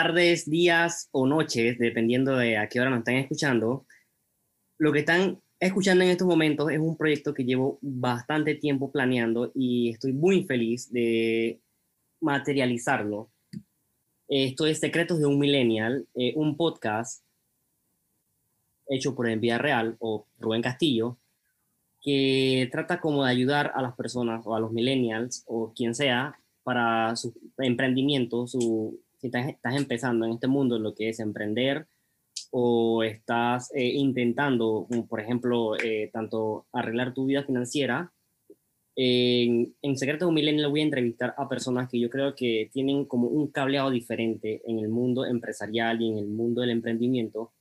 Tardes, días o noches, dependiendo de a qué hora nos están escuchando. Lo que están escuchando en estos momentos es un proyecto que llevo bastante tiempo planeando y estoy muy feliz de materializarlo. Esto es Secretos de un Millennial, eh, un podcast hecho por Envía Real o Rubén Castillo, que trata como de ayudar a las personas o a los millennials o quien sea para su emprendimiento, su, si estás, empezando en este mundo, lo que es emprender o estás eh, intentando, por ejemplo, eh, tanto arreglar tu vida financiera, en, en Secreto de un Millennial voy a entrevistar a personas que yo creo que tienen como un cableado diferente en el mundo empresarial y en el mundo del emprendimiento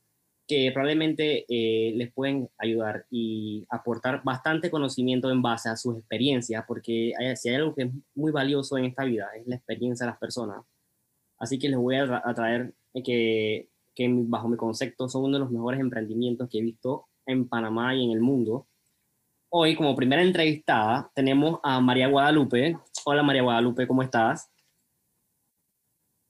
que probablemente eh, les pueden ayudar y aportar bastante conocimiento en base a sus experiencias, porque si hay algo que es muy valioso en esta vida, es la experiencia de las personas. Así que les voy a, traer que, que bajo mi concepto son uno de los mejores emprendimientos que he visto en Panamá y en el mundo. Hoy, como primera entrevistada, tenemos a María Guadalupe. Hola María Guadalupe, ¿cómo estás?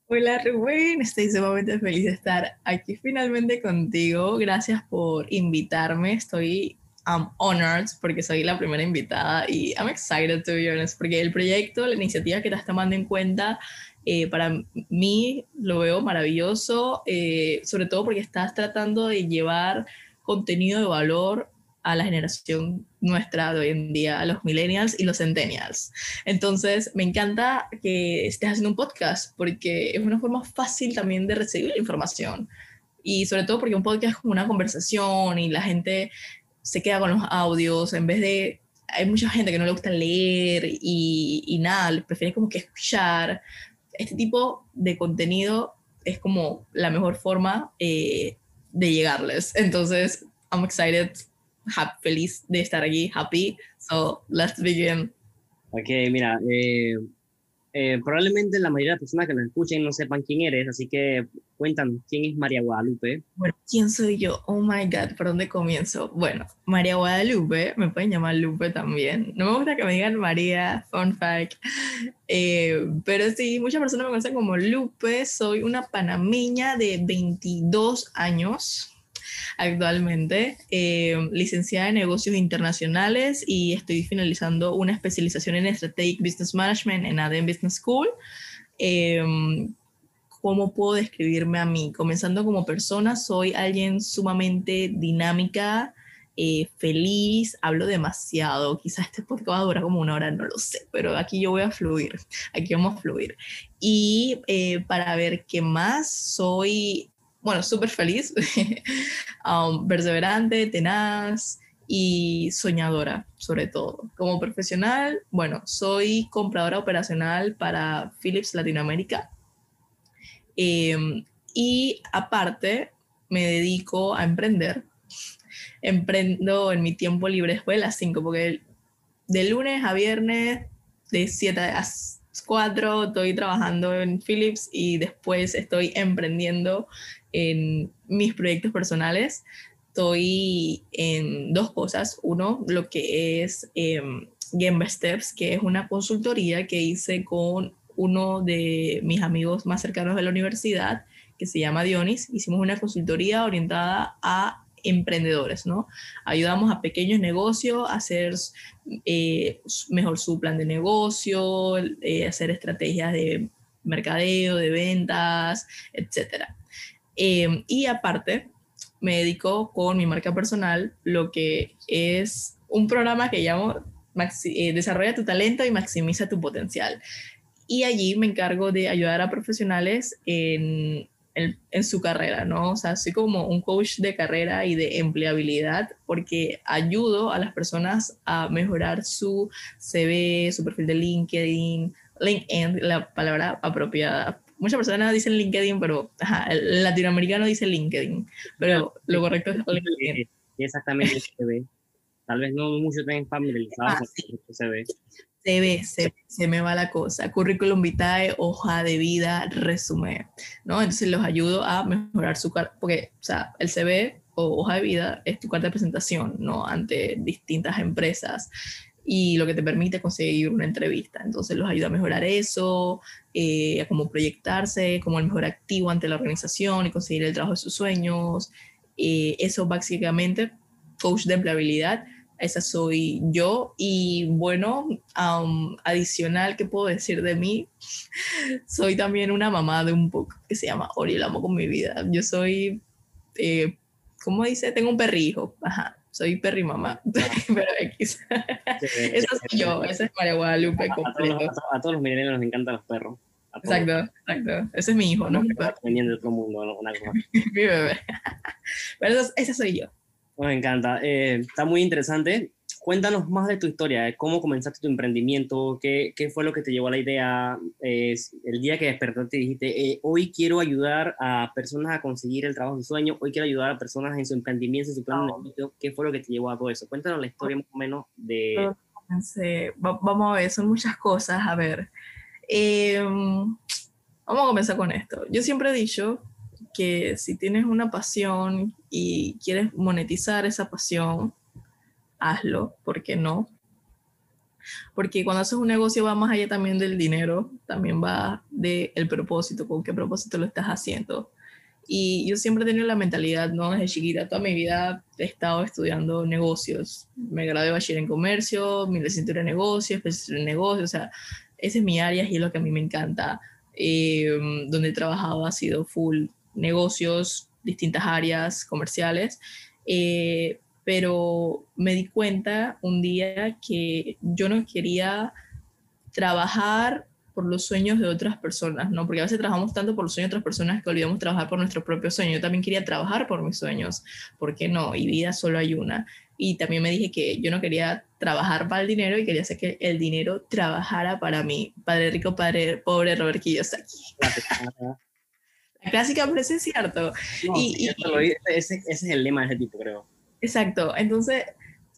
Hola Rubén, estoy sumamente feliz de estar aquí finalmente contigo. Gracias por invitarme. Estoy I'm honored porque soy la primera invitada y I'm excited to be honest porque el proyecto, la iniciativa que estás tomando en cuenta eh, para mí lo veo maravilloso, eh, sobre todo porque estás tratando de llevar contenido de valor a la generación nuestra de hoy en día, a los millennials y los centennials. Entonces, me encanta que estés haciendo un podcast porque es una forma fácil también de recibir la información. Y sobre todo porque un podcast es como una conversación y la gente se queda con los audios en vez de... Hay mucha gente que no le gusta leer y, y nada, prefiere como que escuchar. Este tipo de contenido es como la mejor forma eh, de llegarles. Entonces, I'm excited feliz de estar aquí, happy. So, let's begin. Ok, mira, eh, eh, probablemente la mayoría de las personas que nos escuchen no sepan quién eres, así que cuéntanos, ¿quién es María Guadalupe? Bueno, ¿quién soy yo? Oh my God, ¿por dónde comienzo? Bueno, María Guadalupe, me pueden llamar Lupe también. No me gusta que me digan María, fun fact. Eh, pero sí, muchas personas me conocen como Lupe, soy una panameña de 22 años actualmente, eh, licenciada en negocios internacionales y estoy finalizando una especialización en Strategic Business Management en ADEM Business School. Eh, ¿Cómo puedo describirme a mí? Comenzando como persona, soy alguien sumamente dinámica, eh, feliz, hablo demasiado. Quizás este podcast va a durar como una hora, no lo sé, pero aquí yo voy a fluir, aquí vamos a fluir. Y para ver qué más, soy bueno, súper feliz, um, perseverante, tenaz y soñadora, sobre todo. Como profesional, bueno, soy compradora operacional para Philips Latinoamérica. Em, y aparte, me dedico a emprender. Emprendo en mi tiempo libre después de las 5, porque de lunes a viernes, de 7 a 4, estoy trabajando en Philips y después estoy emprendiendo en mis proyectos personales, estoy en dos cosas. Uno, lo que es eh, Game Steps, que es una consultoría que hice con uno de mis amigos más cercanos de la universidad, que se llama Dionis. Hicimos una consultoría orientada a emprendedores, ¿no? Ayudamos a pequeños negocios a hacer eh, mejor su plan de negocio, eh, hacer estrategias de mercadeo, de ventas, etcétera. Em, y aparte, me dedico con mi marca personal lo que es un programa que llamo eh, Desarrolla tu talento y maximiza tu potencial. Y allí me encargo de ayudar a profesionales en, en, su carrera, ¿no? O sea, soy como un coach de carrera y de empleabilidad porque ayudo a las personas a mejorar su CV, su perfil de LinkedIn, LinkedIn, la palabra apropiada muchas personas dicen LinkedIn, pero el latinoamericano dice LinkedIn, pero lo correcto es LinkedIn. Exactamente se ve. Tal vez no muchos estén familiarizados ah, con se ve. Se ve, se, se, me va la cosa. Currículum vitae, hoja de vida, resumen, ¿no? Entonces los ayudo a mejorar su carta, porque, o sea, el CV o hoja de vida es tu carta de presentación, ¿no? Ante distintas empresas y lo que te permite conseguir una entrevista. Entonces los ayuda a mejorar eso, eh, a cómo proyectarse, como el mejor activo ante la organización y conseguir el trabajo de sus sueños. Eh, eso básicamente, coach de empleabilidad, esa soy yo. Y bueno, adicional, ¿qué puedo decir de mí? soy también una mamá de un poco que se llama Ori, la amo con mi vida. Yo soy, eh, ¿cómo dice? Tengo un perrijo, ajá soy perri mamá, pero X. Eso soy yo, esa es María Guadalupe a, a, todos los millennials nos encantan los perros. Exacto, exacto. Ese es mi hijo, ¿no? Veniendo de otro mundo, una cosa. mi bebé. Pero esa soy yo. Me encanta. Eh, está muy interesante cuéntanos más de tu historia, cómo comenzaste tu emprendimiento, qué, qué fue lo que te llevó a la idea, el día que despertaste y dijiste, eh, hoy quiero ayudar a personas a conseguir el trabajo de su sueño, hoy quiero ayudar a personas en su emprendimiento, en su plan de negocio, ¿qué fue lo que te llevó a todo eso? Cuéntanos la historia más o menos de... vamos a ver, son muchas cosas, a ver. Em, vamos a comenzar con esto. Yo siempre he dicho que si tienes una pasión y quieres monetizar esa pasión, hazlo, ¿por qué no? Porque cuando haces un negocio va más allá también del dinero, también va del el propósito, con qué propósito lo estás haciendo. Y yo siempre he tenido la mentalidad, ¿no? Desde chiquita, toda mi vida he estado estudiando negocios. Me gradué de bachiller en comercio, mi licenciatura en negocios, en negocios, o sea, esa es mi área y es lo que a mí me encanta. Eh, donde he trabajado ha sido full negocios, distintas áreas comerciales. Eh, pero me di cuenta un día que yo no quería trabajar por los sueños de otras personas, ¿no? Porque a veces trabajamos tanto por los sueños de otras personas que olvidamos trabajar por nuestros propios sueños. Yo también quería trabajar por mis sueños, ¿por qué no? Y vida solo hay una. Y también me dije que yo no quería trabajar para el dinero y quería hacer que el dinero trabajara para mí. Padre rico, padre pobre, Robert Kiyosaki. La clásica, pero es cierto. y, ese, ese es el lema de ese tipo, creo. Exacto. Entonces,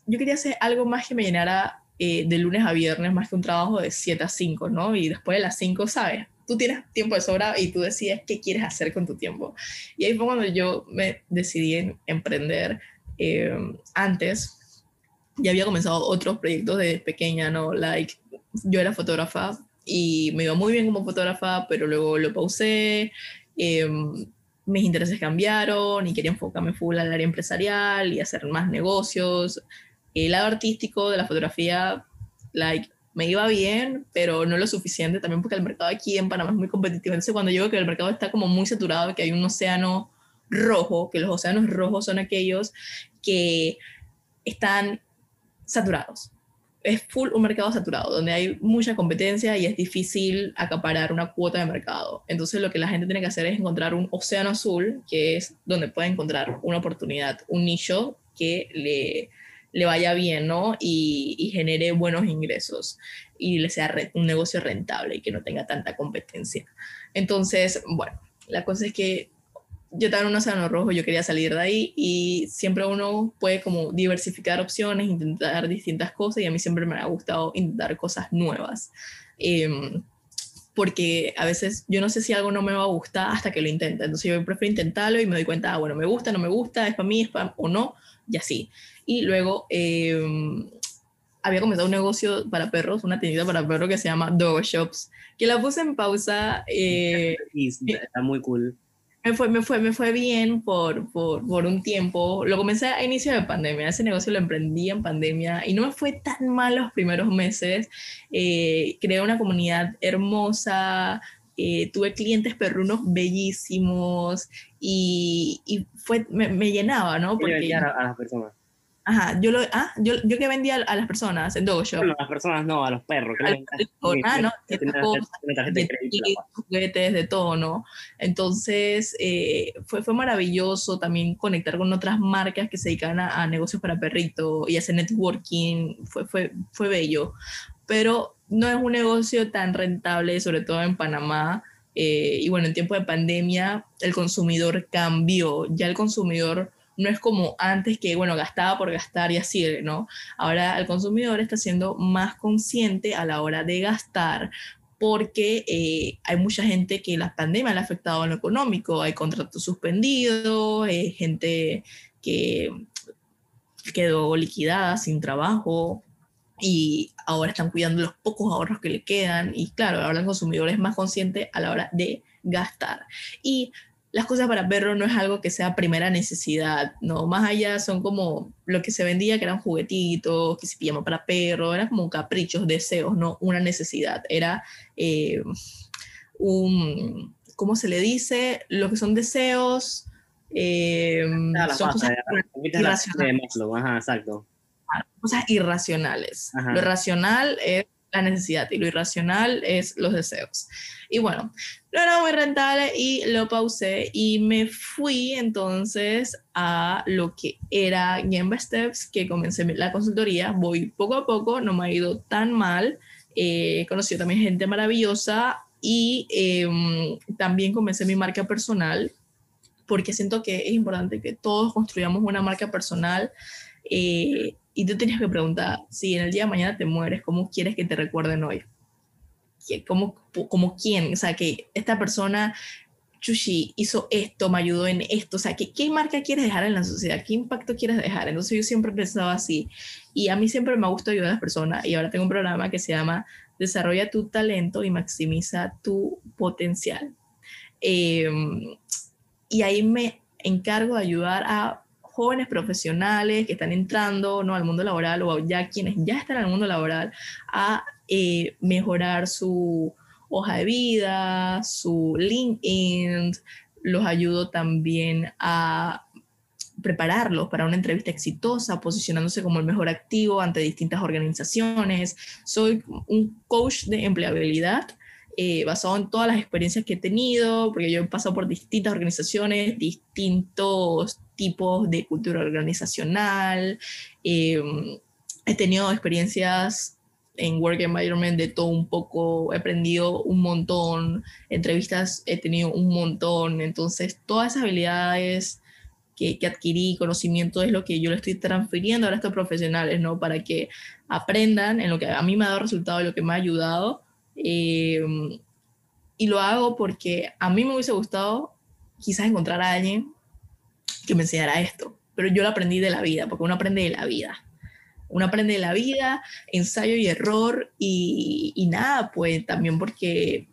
yo quería hacer algo más que me llenara eh, de lunes a viernes, más que un trabajo de 7 a 5, ¿no? Y después de las 5, ¿sabes? Tú tienes tiempo de sobra y tú decides qué quieres hacer con tu tiempo. Y ahí fue cuando yo me decidí en emprender. Eh, antes, ya había comenzado otros proyectos de pequeña, ¿no? Like, yo era fotógrafa y me iba muy bien como fotógrafa, pero luego lo pausé. Eh, mis intereses cambiaron y quería enfocarme full al área empresarial y hacer más negocios. El lado artístico de la fotografía, like, me iba bien, pero no lo suficiente también porque el mercado aquí en Panamá es muy competitivo. Entonces, cuando yo veo que el mercado está como muy saturado, que hay un océano rojo, que los océanos rojos son aquellos que están saturados es full un mercado saturado, donde hay mucha competencia y es difícil acaparar una cuota de mercado. Entonces lo que la gente tiene que hacer es encontrar un océano azul, que es donde puede encontrar una oportunidad, un nicho que le, le vaya bien, ¿no? Y, y genere buenos ingresos y le sea un negocio rentable y que no tenga tanta competencia. Entonces, bueno, la cosa es que yo estaba en un océano rojo, yo quería salir de ahí y siempre uno puede como diversificar opciones, intentar distintas cosas y a mí siempre me ha gustado intentar cosas nuevas. Em, porque a veces yo no sé si algo no me va a gustar hasta que lo intenta. Entonces yo prefiero intentarlo y me doy cuenta, ah, bueno, me gusta, no me gusta, es para mí, es para o no, y así. Y luego em, había comenzado un negocio para perros, una tiendita para perros que se llama Dog Shops, que la puse en pausa. Eh, está muy cool me fue, me fue, me fue bien por, por, por, un tiempo. Lo comencé a inicio de pandemia. Ese negocio lo emprendí en pandemia y no me fue tan mal los primeros meses. Eh, creé una comunidad hermosa. Eh, tuve clientes perrunos bellísimos y, y fue, me, me, llenaba, ¿no? Porque, a, a las personas. Ajá, yo lo, ah, yo, yo que vendía a las personas en Dogo Shop. a las personas no, a los perros. A los perros, ah, no, de, juguetes, de todo, ¿no? Entonces, eh, fue, fue maravilloso también conectar con otras marcas que se dedican a, negocios para perrito y hacer networking, fue, fue, fue bello. Pero no es un negocio tan rentable, sobre todo en Panamá. Eh, y bueno, en tiempo de pandemia, el consumidor cambió. Ya el consumidor no es como antes que, bueno, gastaba por gastar y así, ¿no? Ahora el consumidor está siendo más consciente a la hora de gastar porque eh, hay mucha gente que la pandemia le ha afectado en lo económico, hay contratos suspendidos, hay gente que quedó liquidada sin trabajo, y ahora están cuidando los pocos ahorros que le quedan y claro, ahora el consumidor es más consciente a la hora de gastar. Y las cosas para perro no es algo que sea primera necesidad, ¿no? Más allá son como lo que se vendía, que eran juguetitos, que se pijama para perro, eran como caprichos, deseos, no una necesidad. Era eh, un, ¿cómo se le dice? Lo que son deseos, eh, son cosas irracionales. exacto. Cosas irracionales. Lo racional es la necesidad y lo irracional es los deseos. Y bueno, no era muy rentable y lo pausé y me fui entonces a lo que era Game Steps, que comencé la consultoría. Voy poco a poco, no me ha ido tan mal. Eh, he conocido también gente maravillosa y em, también comencé mi marca personal porque siento que es importante que todos construyamos una marca personal. Eh, y tú tenías que preguntar, si en el día de mañana te mueres, ¿cómo quieres que te recuerden hoy? ¿Cómo, como quién? O sea, que esta persona, Chushi, hizo esto, me ayudó en esto. O sea, ¿qué, ¿qué marca quieres dejar en la sociedad? ¿Qué impacto quieres dejar? Entonces yo siempre pensaba así. Y a mí siempre me gusta ayudar a las personas. Y ahora tengo un programa que se llama Desarrolla tu talento y maximiza tu potencial. Em, y ahí me encargo de ayudar a jóvenes profesionales que están entrando ¿no? al mundo laboral o ya quienes ya están en el mundo laboral a eh, mejorar su hoja de vida, su LinkedIn, los ayudo también a prepararlos para una entrevista exitosa, posicionándose como el mejor activo ante distintas organizaciones. Soy un coach de empleabilidad eh, basado en todas las experiencias que he tenido, porque yo he pasado por distintas organizaciones, distintos tipos de cultura organizacional, em, he tenido experiencias en work environment de todo un poco, he aprendido un montón, entrevistas he tenido un montón, entonces todas esas habilidades que, que, adquirí, conocimiento es lo que yo le estoy transfiriendo a estos profesionales, ¿no? Para que aprendan en lo que a mí me ha dado resultado y lo que me ha ayudado. Em, y lo hago porque a mí me hubiese gustado quizás encontrar a alguien que me enseñara esto, pero yo lo aprendí de la vida, porque uno aprende de la vida. Uno aprende de la vida, ensayo y error, y, y nada, pues también porque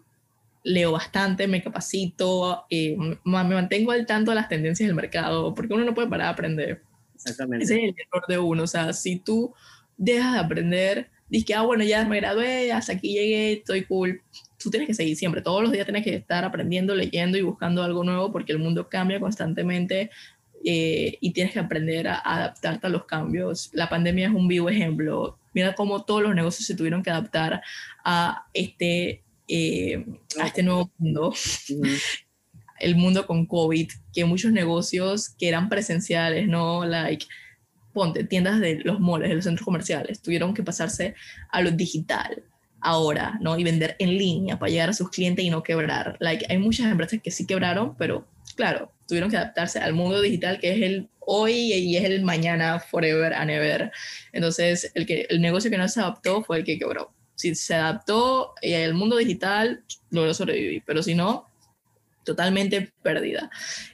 leo bastante, me capacito, eh, me mantengo al tanto de las tendencias del mercado, porque uno no puede parar de aprender. Exactamente. Ese es el error de uno, o sea, si tú dejas de aprender, Dice, ah, bueno, ya me gradué, hasta aquí llegué, estoy cool. Tú tienes que seguir siempre, todos los días tienes que estar aprendiendo, leyendo y buscando algo nuevo porque el mundo cambia constantemente eh, y tienes que aprender a adaptarte a los cambios. La pandemia es un vivo ejemplo. Mira cómo todos los negocios se tuvieron que adaptar a este, eh, a este nuevo mundo. el mundo con COVID, que muchos negocios que eran presenciales, ¿no? Like, ponte, tiendas de los moles, de los centros comerciales, tuvieron que pasarse a lo digital ahora, ¿no? Y vender en línea para llegar a sus clientes y no quebrar. Like, hay muchas empresas que sí quebraron, pero claro, tuvieron que adaptarse al mundo digital que es el hoy y es el mañana, forever and ever. Entonces, el, que, el negocio que no se adaptó fue el que quebró. Si se adaptó y el mundo digital, logró sobrevivir, pero si no, totalmente perdida.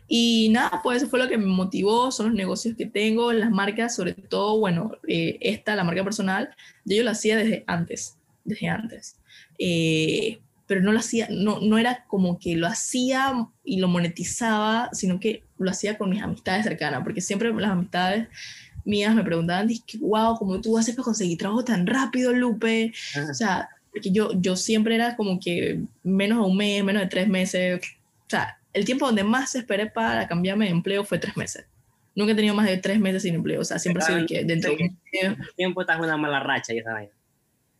Y nada, pues eso fue lo que me motivó, son los negocios que tengo, las marcas, sobre todo, bueno, eh, esta, la marca personal, yo, yo la hacía desde antes, desde antes. Eh, pero no lo hacía, no, no era como que lo hacía y lo monetizaba, sino que lo hacía con mis amistades cercanas, porque siempre las amistades mías me preguntaban, wow, ¿cómo tú haces para conseguir trabajo tan rápido, Lupe? O sea, porque yo, yo siempre era como que menos de un mes, menos de tres meses, o sea, el tiempo donde más esperé para cambiarme de empleo fue tres meses. Nunca he tenido más de tres meses sin empleo. O sea, siempre sido que dentro de un mes. tiempo estás una mala racha y esa vaina.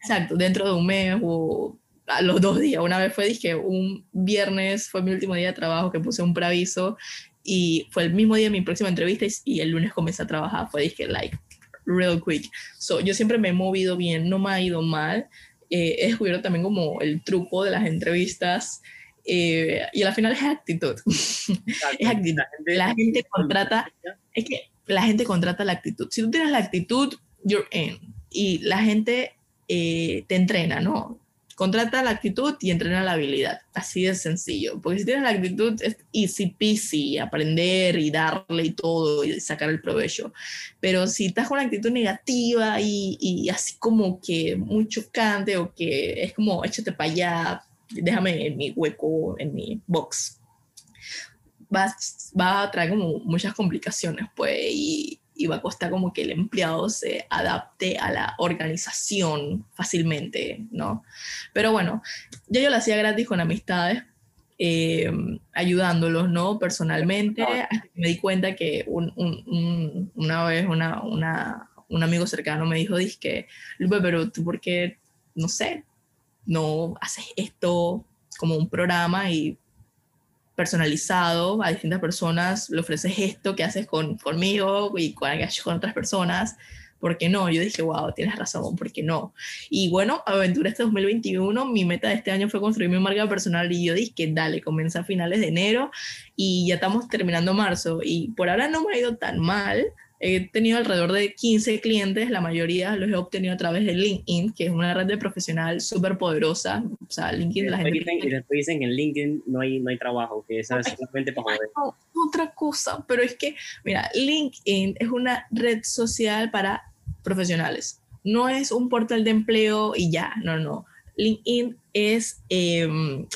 Exacto, dentro de un mes o a los dos días. Una vez fue, dije, un viernes fue mi último día de trabajo que puse un preaviso y fue el mismo día de mi próxima entrevista y, el lunes comencé a trabajar. Fue, dije, like, real quick. So, yo siempre me he movido bien, no me ha ido mal. Eh, he descubierto también como el truco de las entrevistas eh, y al final es actitud. es actitud. La gente, contrata, es que la gente contrata la actitud. Si tú tienes la actitud, you're in. Y la gente eh, te entrena, ¿no? Contrata la actitud y entrena la habilidad. Así de sencillo. Porque si tienes la actitud, es easy peasy, aprender y darle y todo y sacar el provecho. Pero si estás con una actitud negativa y, y así como que muy chocante o que es como échate para allá, déjame en mi hueco, en mi box, vas, va a traer como muchas complicaciones, pues, y, y va a costar como que el empleado se adapte a la organización fácilmente, ¿no? Pero bueno, yo yo lo hacía gratis con amistades, eh, ayudándolos, ¿no? Personalmente, me di cuenta que un, un, una vez una, una, un amigo cercano me dijo, que Lupe, pero tú por qué, no sé, no haces esto como un programa y personalizado a distintas personas, le ofreces esto que haces con, conmigo y con, con otras personas, ¿por qué no? Yo dije, wow, tienes razón, ¿por qué no? Y bueno, Aventura este 2021, mi meta de este año fue construir mi marca personal y yo dije, dale, comienza a finales de enero y ya estamos terminando marzo y por ahora no me ha ido tan mal, He tenido alrededor de 15 clientes, la mayoría los he obtenido a través de LinkedIn, que es una red de profesional súper poderosa. O sea, LinkedIn, la gente... Dicen, y después dicen que en LinkedIn no hay, no hay trabajo, que eso es para joder. otra cosa, pero es que, mira, LinkedIn es una red social para profesionales. No es un portal de empleo y ya, no, no. LinkedIn es... Em,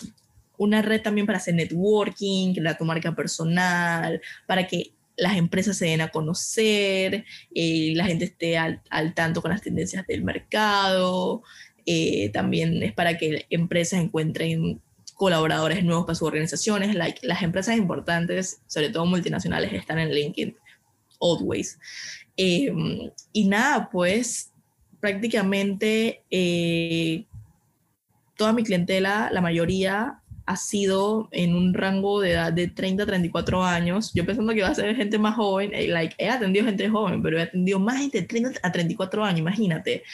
una red también para hacer networking, crear tu marca personal, para que las empresas se den a conocer, eh, la gente esté al, tanto con las tendencias del mercado, eh, también es para que empresas encuentren colaboradores nuevos para sus organizaciones, like, las empresas importantes, sobre todo multinacionales, están en LinkedIn, always. Em, y nada, pues prácticamente eh, toda mi clientela, la mayoría ha sido en un rango de edad de 30 a 34 años. Yo pensando que va a ser gente más joven, eh, like, he atendido gente joven, pero he atendido más gente de 30 a 34 años, imagínate.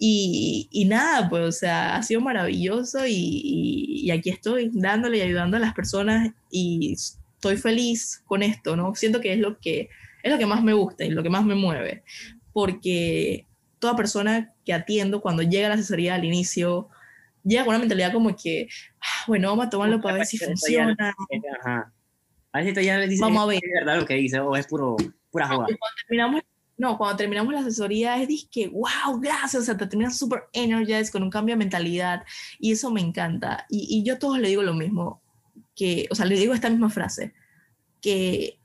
Y, y nada, pues, o sea, ha sido maravilloso y, y, aquí estoy dándole y ayudando a las personas y estoy feliz con esto, ¿no? Siento que es lo que, es lo que más me gusta y lo que más me mueve, porque toda persona que atiendo cuando llega a la asesoría al inicio, llega con una mentalidad como que, ah, bueno, vamos a tomarlo para ver si funciona. Ajá. A ver si ya le dice, vamos a ver. es verdad lo que dice o es puro, pura joda. Cuando terminamos, no, cuando terminamos la asesoría es que, wow, gracias, o sea, te terminas súper energized con un cambio de mentalidad y eso me encanta. Y, y yo a todos le digo lo mismo, que, o sea, le digo esta misma frase, que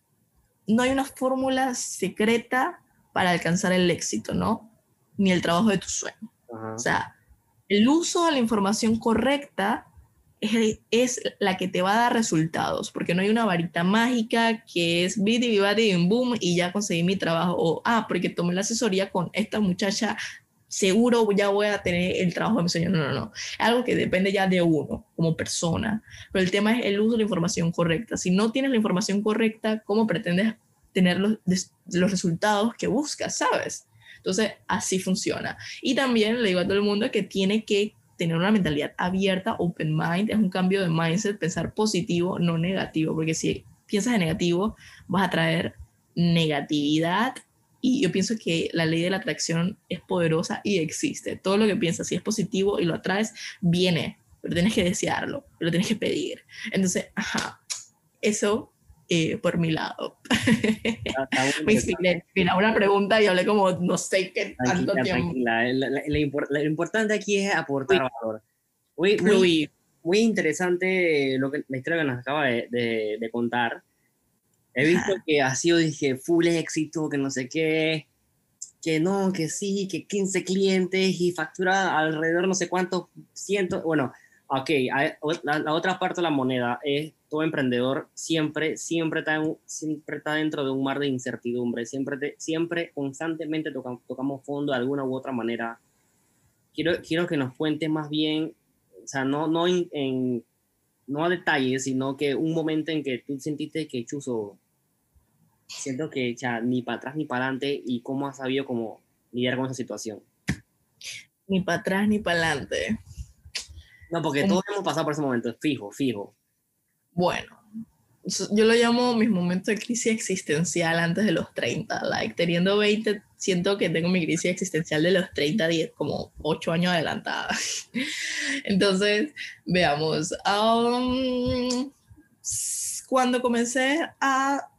no hay una fórmula secreta para alcanzar el éxito, ¿no? Ni el trabajo de tu sueño. O sea, el uso de la información correcta es, es, la que te va a dar resultados, porque no hay una varita mágica que es bidi bidi boom y ya conseguí mi trabajo, o ah, porque tomé la asesoría con esta muchacha, seguro ya voy a tener el trabajo de mi sueño. No, no, no. Algo que depende ya de uno como persona, pero el tema es el uso de la información correcta. Si no tienes la información correcta, ¿cómo pretendes tener los, los resultados que buscas, sabes? Entonces, así funciona. Y también le digo a todo el mundo que tiene que tener una mentalidad abierta, open mind, es un cambio de mindset, pensar positivo, no negativo, porque si piensas en negativo, vas a traer negatividad y yo pienso que la ley de la atracción es poderosa y existe. Todo lo que piensas, si es positivo y lo atraes, viene, pero tienes que desearlo, lo tienes que pedir. Entonces, ajá, eso eh, por mi lado. Me inspiré. Mira, una pregunta y hablé como no sé qué tanto tiempo. Lo importante aquí es aportar valor. Muy, muy, muy, interesante lo que, la historia que nos acaba de, de, contar. He visto que ha sido, dije, full éxito, que no sé qué, que no, que sí, que 15 clientes y factura alrededor no sé cuántos cientos. Bueno, ok, la, la otra parte de la moneda es todo emprendedor siempre, siempre está, siempre está dentro de un mar de incertidumbre, siempre, siempre constantemente tocamos fondo de alguna u otra manera. Quiero, quiero que nos cuente más bien, o sea, no, no, en, no a detalles, sino que un momento en que tú sentiste que Chuzo, siento que ya ni para atrás ni para adelante y cómo has sabido cómo lidiar con esa situación. Ni para atrás ni para adelante. No, porque todos hemos pasado por ese momento, fijo, fijo. Bueno, yo lo llamo mis momentos de crisis existencial antes de los 30, like teniendo 20 siento que tengo mi crisis existencial de los 30, 10, como 8 años adelantada. Entonces, veamos, um, cuando comencé a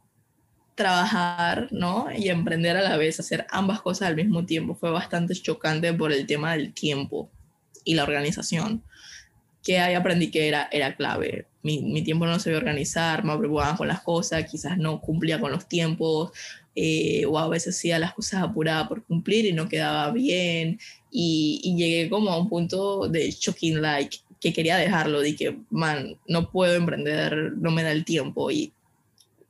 trabajar, ¿no? Y emprender a la vez, hacer ambas cosas al mismo tiempo, fue bastante chocante por el tema del tiempo y la organización que ahí aprendí que era, era clave. Mi, mi tiempo no sabía organizar, me preocupaba con las cosas, quizás no cumplía con los tiempos, eh, o a veces hacía las cosas apuradas por cumplir y no quedaba bien. Y, y, llegué como a un punto de shocking, like, que quería dejarlo, dije, man, no puedo emprender, no me da el tiempo. Y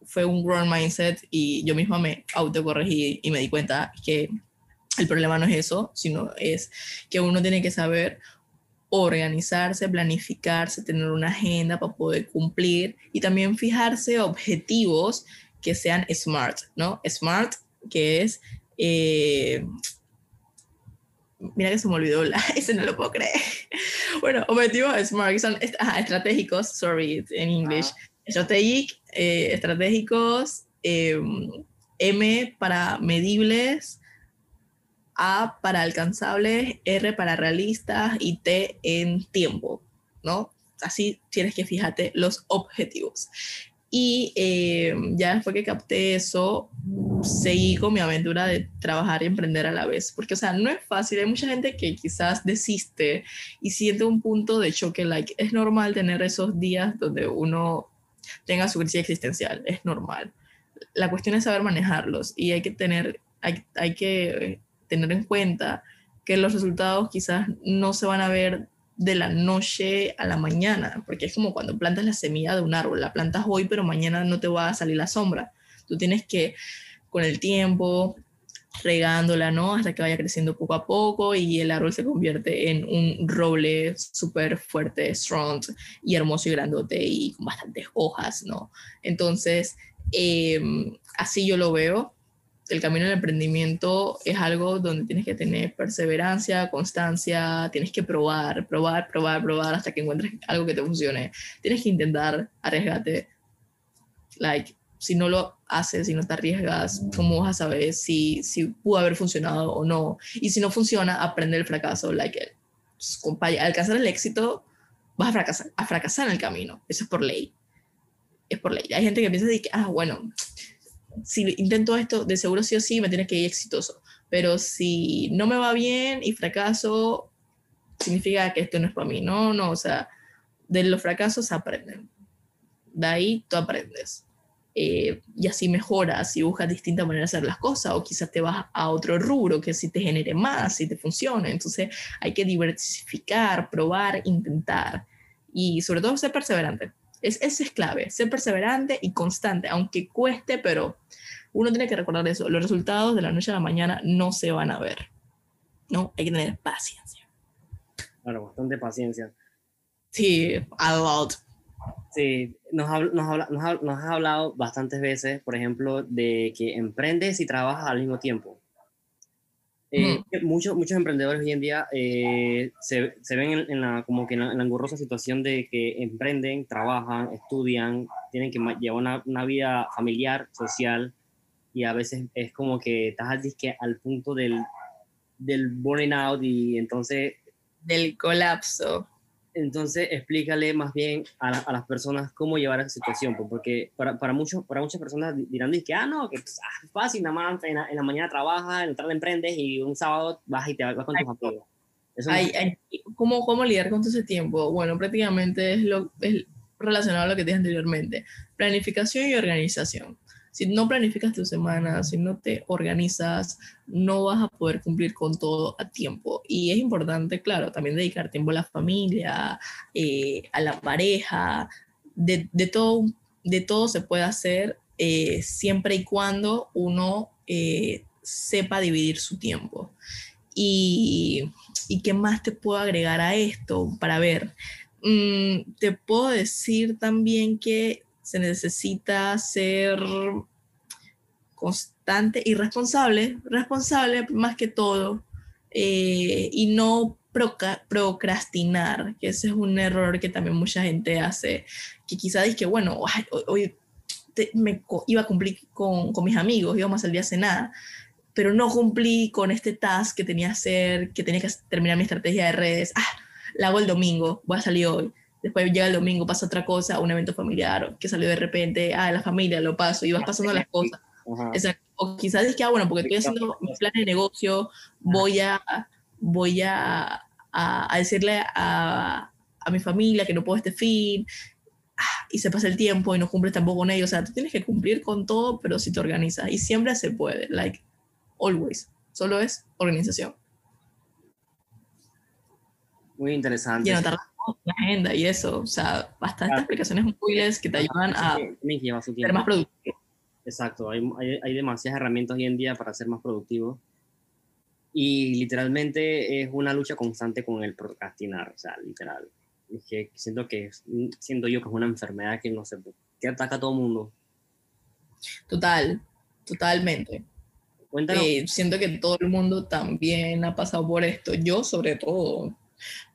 fue un grown mindset y yo misma me autocorregí y me di cuenta que el problema no es eso, sino es que uno tiene que saber organizarse, planificarse, tener una agenda para poder cumplir y también fijarse objetivos que sean smart, ¿no? Smart, que es... Eh, mira que se me olvidó, la, ese no lo puedo creer. Bueno, objetivos smart, son estratégicos, sorry, en inglés. Strategic, eh, estratégicos, em, M para medibles, a para alcanzables, R para realistas y T en tiempo, ¿no? Así tienes que fijarte los objetivos. Y eh, ya después que capté eso, seguí con mi aventura de trabajar y emprender a la vez. Porque, o sea, no es fácil. Hay mucha gente que quizás desiste y siente un punto de choque. Like, es normal tener esos días donde uno tenga su crisis existencial. Es normal. La cuestión es saber manejarlos y hay que tener, hay, hay que tener en cuenta que los resultados quizás no se van a ver de la noche a la mañana, porque es como cuando plantas la semilla de un árbol, la plantas hoy, pero mañana no te va a salir la sombra. Tú tienes que, con el tiempo, regándola, ¿no? Hasta que vaya creciendo poco a poco y el árbol se convierte en un roble súper fuerte, strong y hermoso y grandote y con bastantes hojas, ¿no? Entonces, em, así yo lo veo el camino del emprendimiento es algo donde tienes que tener perseverancia, constancia, tienes que probar, probar, probar, probar hasta que encuentres algo que te funcione. Tienes que intentar, arriesgate. Like, si no lo haces, si no te arriesgas, ¿cómo vas a saber si, si pudo haber funcionado o no? Y si no funciona, aprende el fracaso. Like, pues, alcanzar el éxito, vas a fracasar, a fracasar en el camino. Eso es por ley. Es por ley. Hay gente que piensa de que, ah, bueno, si intento esto, de seguro sí o sí me tiene que ir exitoso. Pero si no me va bien y fracaso, significa que esto no es para mí. No, no, o sea, de los fracasos aprenden. De ahí tú aprendes. Eh, y así mejoras y buscas distintas maneras de hacer las cosas o quizás te vas a otro rubro que sí te genere más, y te funcione. Entonces hay que diversificar, probar, intentar y sobre todo ser perseverante. Es, eso es clave, ser perseverante y constante, aunque cueste, pero uno tiene que recordar eso. Los resultados de la noche a la mañana no se van a ver. ¿No? Hay que tener paciencia. Claro, bastante paciencia. Sí, a lot. Sí, nos, nos, nos, nos, has hablado bastantes veces, por ejemplo, de que emprendes y trabajas al mismo tiempo. Eh, muchos, muchos emprendedores hoy en día eh, se, se, ven en, la, como que en la, engorrosa situación de que emprenden, trabajan, estudian, tienen que llevar una, una, vida familiar, social, y a veces es como que estás al, al punto del, del burning out y entonces... Del colapso. Entonces, explícale más bien a, a, las personas cómo llevar esa situación, pues, porque para, para, muchos, para muchas personas dirán que, ah, no, que pues, ah, es fácil, nada más en la, en la, mañana trabajas, en la tarde emprendes y un sábado vas y te vas con tus amigos. ¿cómo, ¿Cómo lidiar con todo ese tiempo? Bueno, prácticamente es, lo, es relacionado a lo que dije anteriormente, planificación y organización. Si no planificas tu semana, si no te organizas, no vas a poder cumplir con todo a tiempo. Y es importante, claro, también dedicar tiempo a la familia, eh, a la pareja, de, de, todo, de todo se puede hacer eh, siempre y cuando uno eh, sepa dividir su tiempo. Y, y, qué más te puedo agregar a esto para ver? Mm, te puedo decir también que se necesita ser constante y responsable, responsable más que todo, eh, y no procrastinar, que ese es un error que también mucha gente hace, que quizá dice que, bueno, hoy, me iba a cumplir con, con, mis amigos, íbamos a salir a cenar, pero no cumplí con este task que tenía que hacer, que tenía que terminar mi estrategia de redes. Ah, la hago el domingo, voy a salir hoy. Después llega el domingo, pasa otra cosa, un evento familiar que salió de repente, ah, la familia, lo paso, y vas pasando las cosas. O quizás es que, ah, bueno, porque estoy haciendo mi plan de negocio, voy a, voy a, a, decirle a, a mi familia que no puedo este fin, ah, y se pasa el tiempo y no cumples tampoco con ellos. O sea, tú tienes que cumplir con todo, pero si te organizas. Y siempre se puede, like, always. Solo es organización. Muy interesante. Y anotar la agenda y eso. O sea, bastantes aplicaciones móviles que te ayudan a ser más productivo. Exacto, hay, hay, hay, demasiadas herramientas hoy en día para ser más productivo. Y literalmente es una lucha constante con el procrastinar, o sea, literal que siento que siento yo que es una enfermedad que no sé que ataca a todo el mundo total totalmente eh, siento que todo el mundo también ha pasado por esto yo sobre todo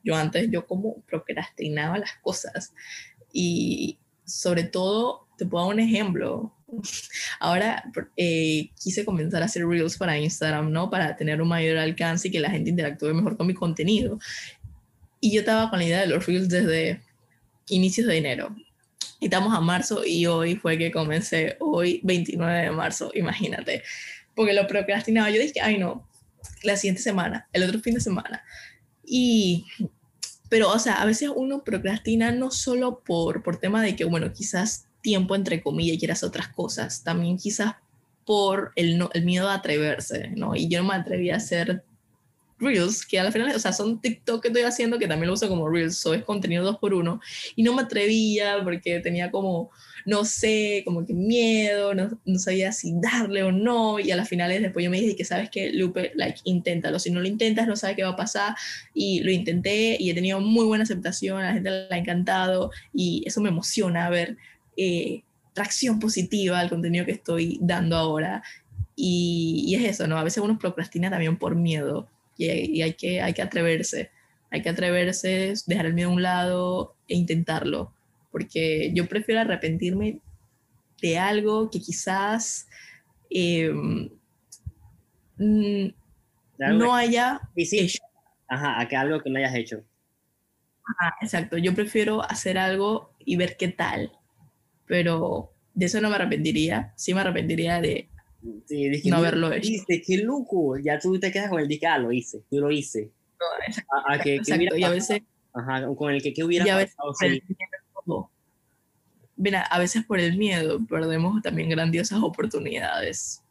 yo antes yo como procrastinaba las cosas y sobre todo te puedo dar un ejemplo ahora eh, quise comenzar a hacer reels para Instagram, ¿no? Para tener un mayor alcance y que la gente interactúe mejor con mi contenido. Y yo estaba con la idea de los Reels desde inicios de enero. Y estamos a marzo y hoy fue que comencé, hoy 29 de marzo, imagínate. Porque lo procrastinaba. Yo dije, ay no, la siguiente semana, el otro fin de semana. Y, pero, o sea, a veces uno procrastina no solo por, por tema de que, bueno, quizás tiempo entre comillas y quieras otras cosas, también quizás por el, no, el miedo a atreverse, ¿no? Y yo no me atreví a hacer Reels, que al final, o sea, son TikTok que estoy haciendo que también lo uso como Reels, o es contenido dos por uno, y no me atrevía porque tenía como, no sé, como que miedo, no, no sabía si darle o no, y a las finales después yo me dije que sabes que Lupe, like, inténtalo, si no lo intentas no sabes qué va a pasar, y lo intenté y he tenido muy buena aceptación, a la gente le ha encantado, y eso me emociona ver eh, tracción positiva al contenido que estoy dando ahora, y, y es eso, ¿no? A veces uno procrastina también por miedo y, hay, que, hay que atreverse, hay que atreverse, dejar el miedo a un lado e intentarlo, porque yo prefiero arrepentirme de algo que quizás em, no haya hecho. Ajá, a que algo que no hayas hecho. exacto, yo prefiero hacer algo y ver qué tal, pero de eso no me arrepentiría, sí me arrepentiría de Sí, dije, no haberlo hecho. Dice, qué loco. Ya tú te quedas con el dije, ah, lo hice, yo lo hice. a, que, exacto, y a veces... Ajá, con el que, ¿qué hubiera pasado? Mira, a veces por el miedo perdemos también grandiosas oportunidades.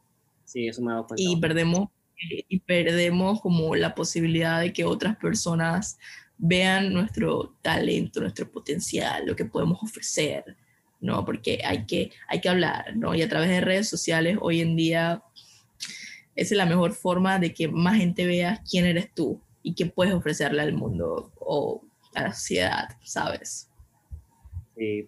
Sí, eso me ha dado cuenta. Y perdemos, y perdemos como la posibilidad de que otras personas vean nuestro talento, nuestro potencial, lo que podemos ofrecer. ¿no? Porque hay que, hay que hablar, ¿no? Y a través de redes sociales hoy en día esa es la mejor forma de que más gente vea quién eres tú y qué puedes ofrecerle al mundo o a la sociedad, ¿sabes? Sí.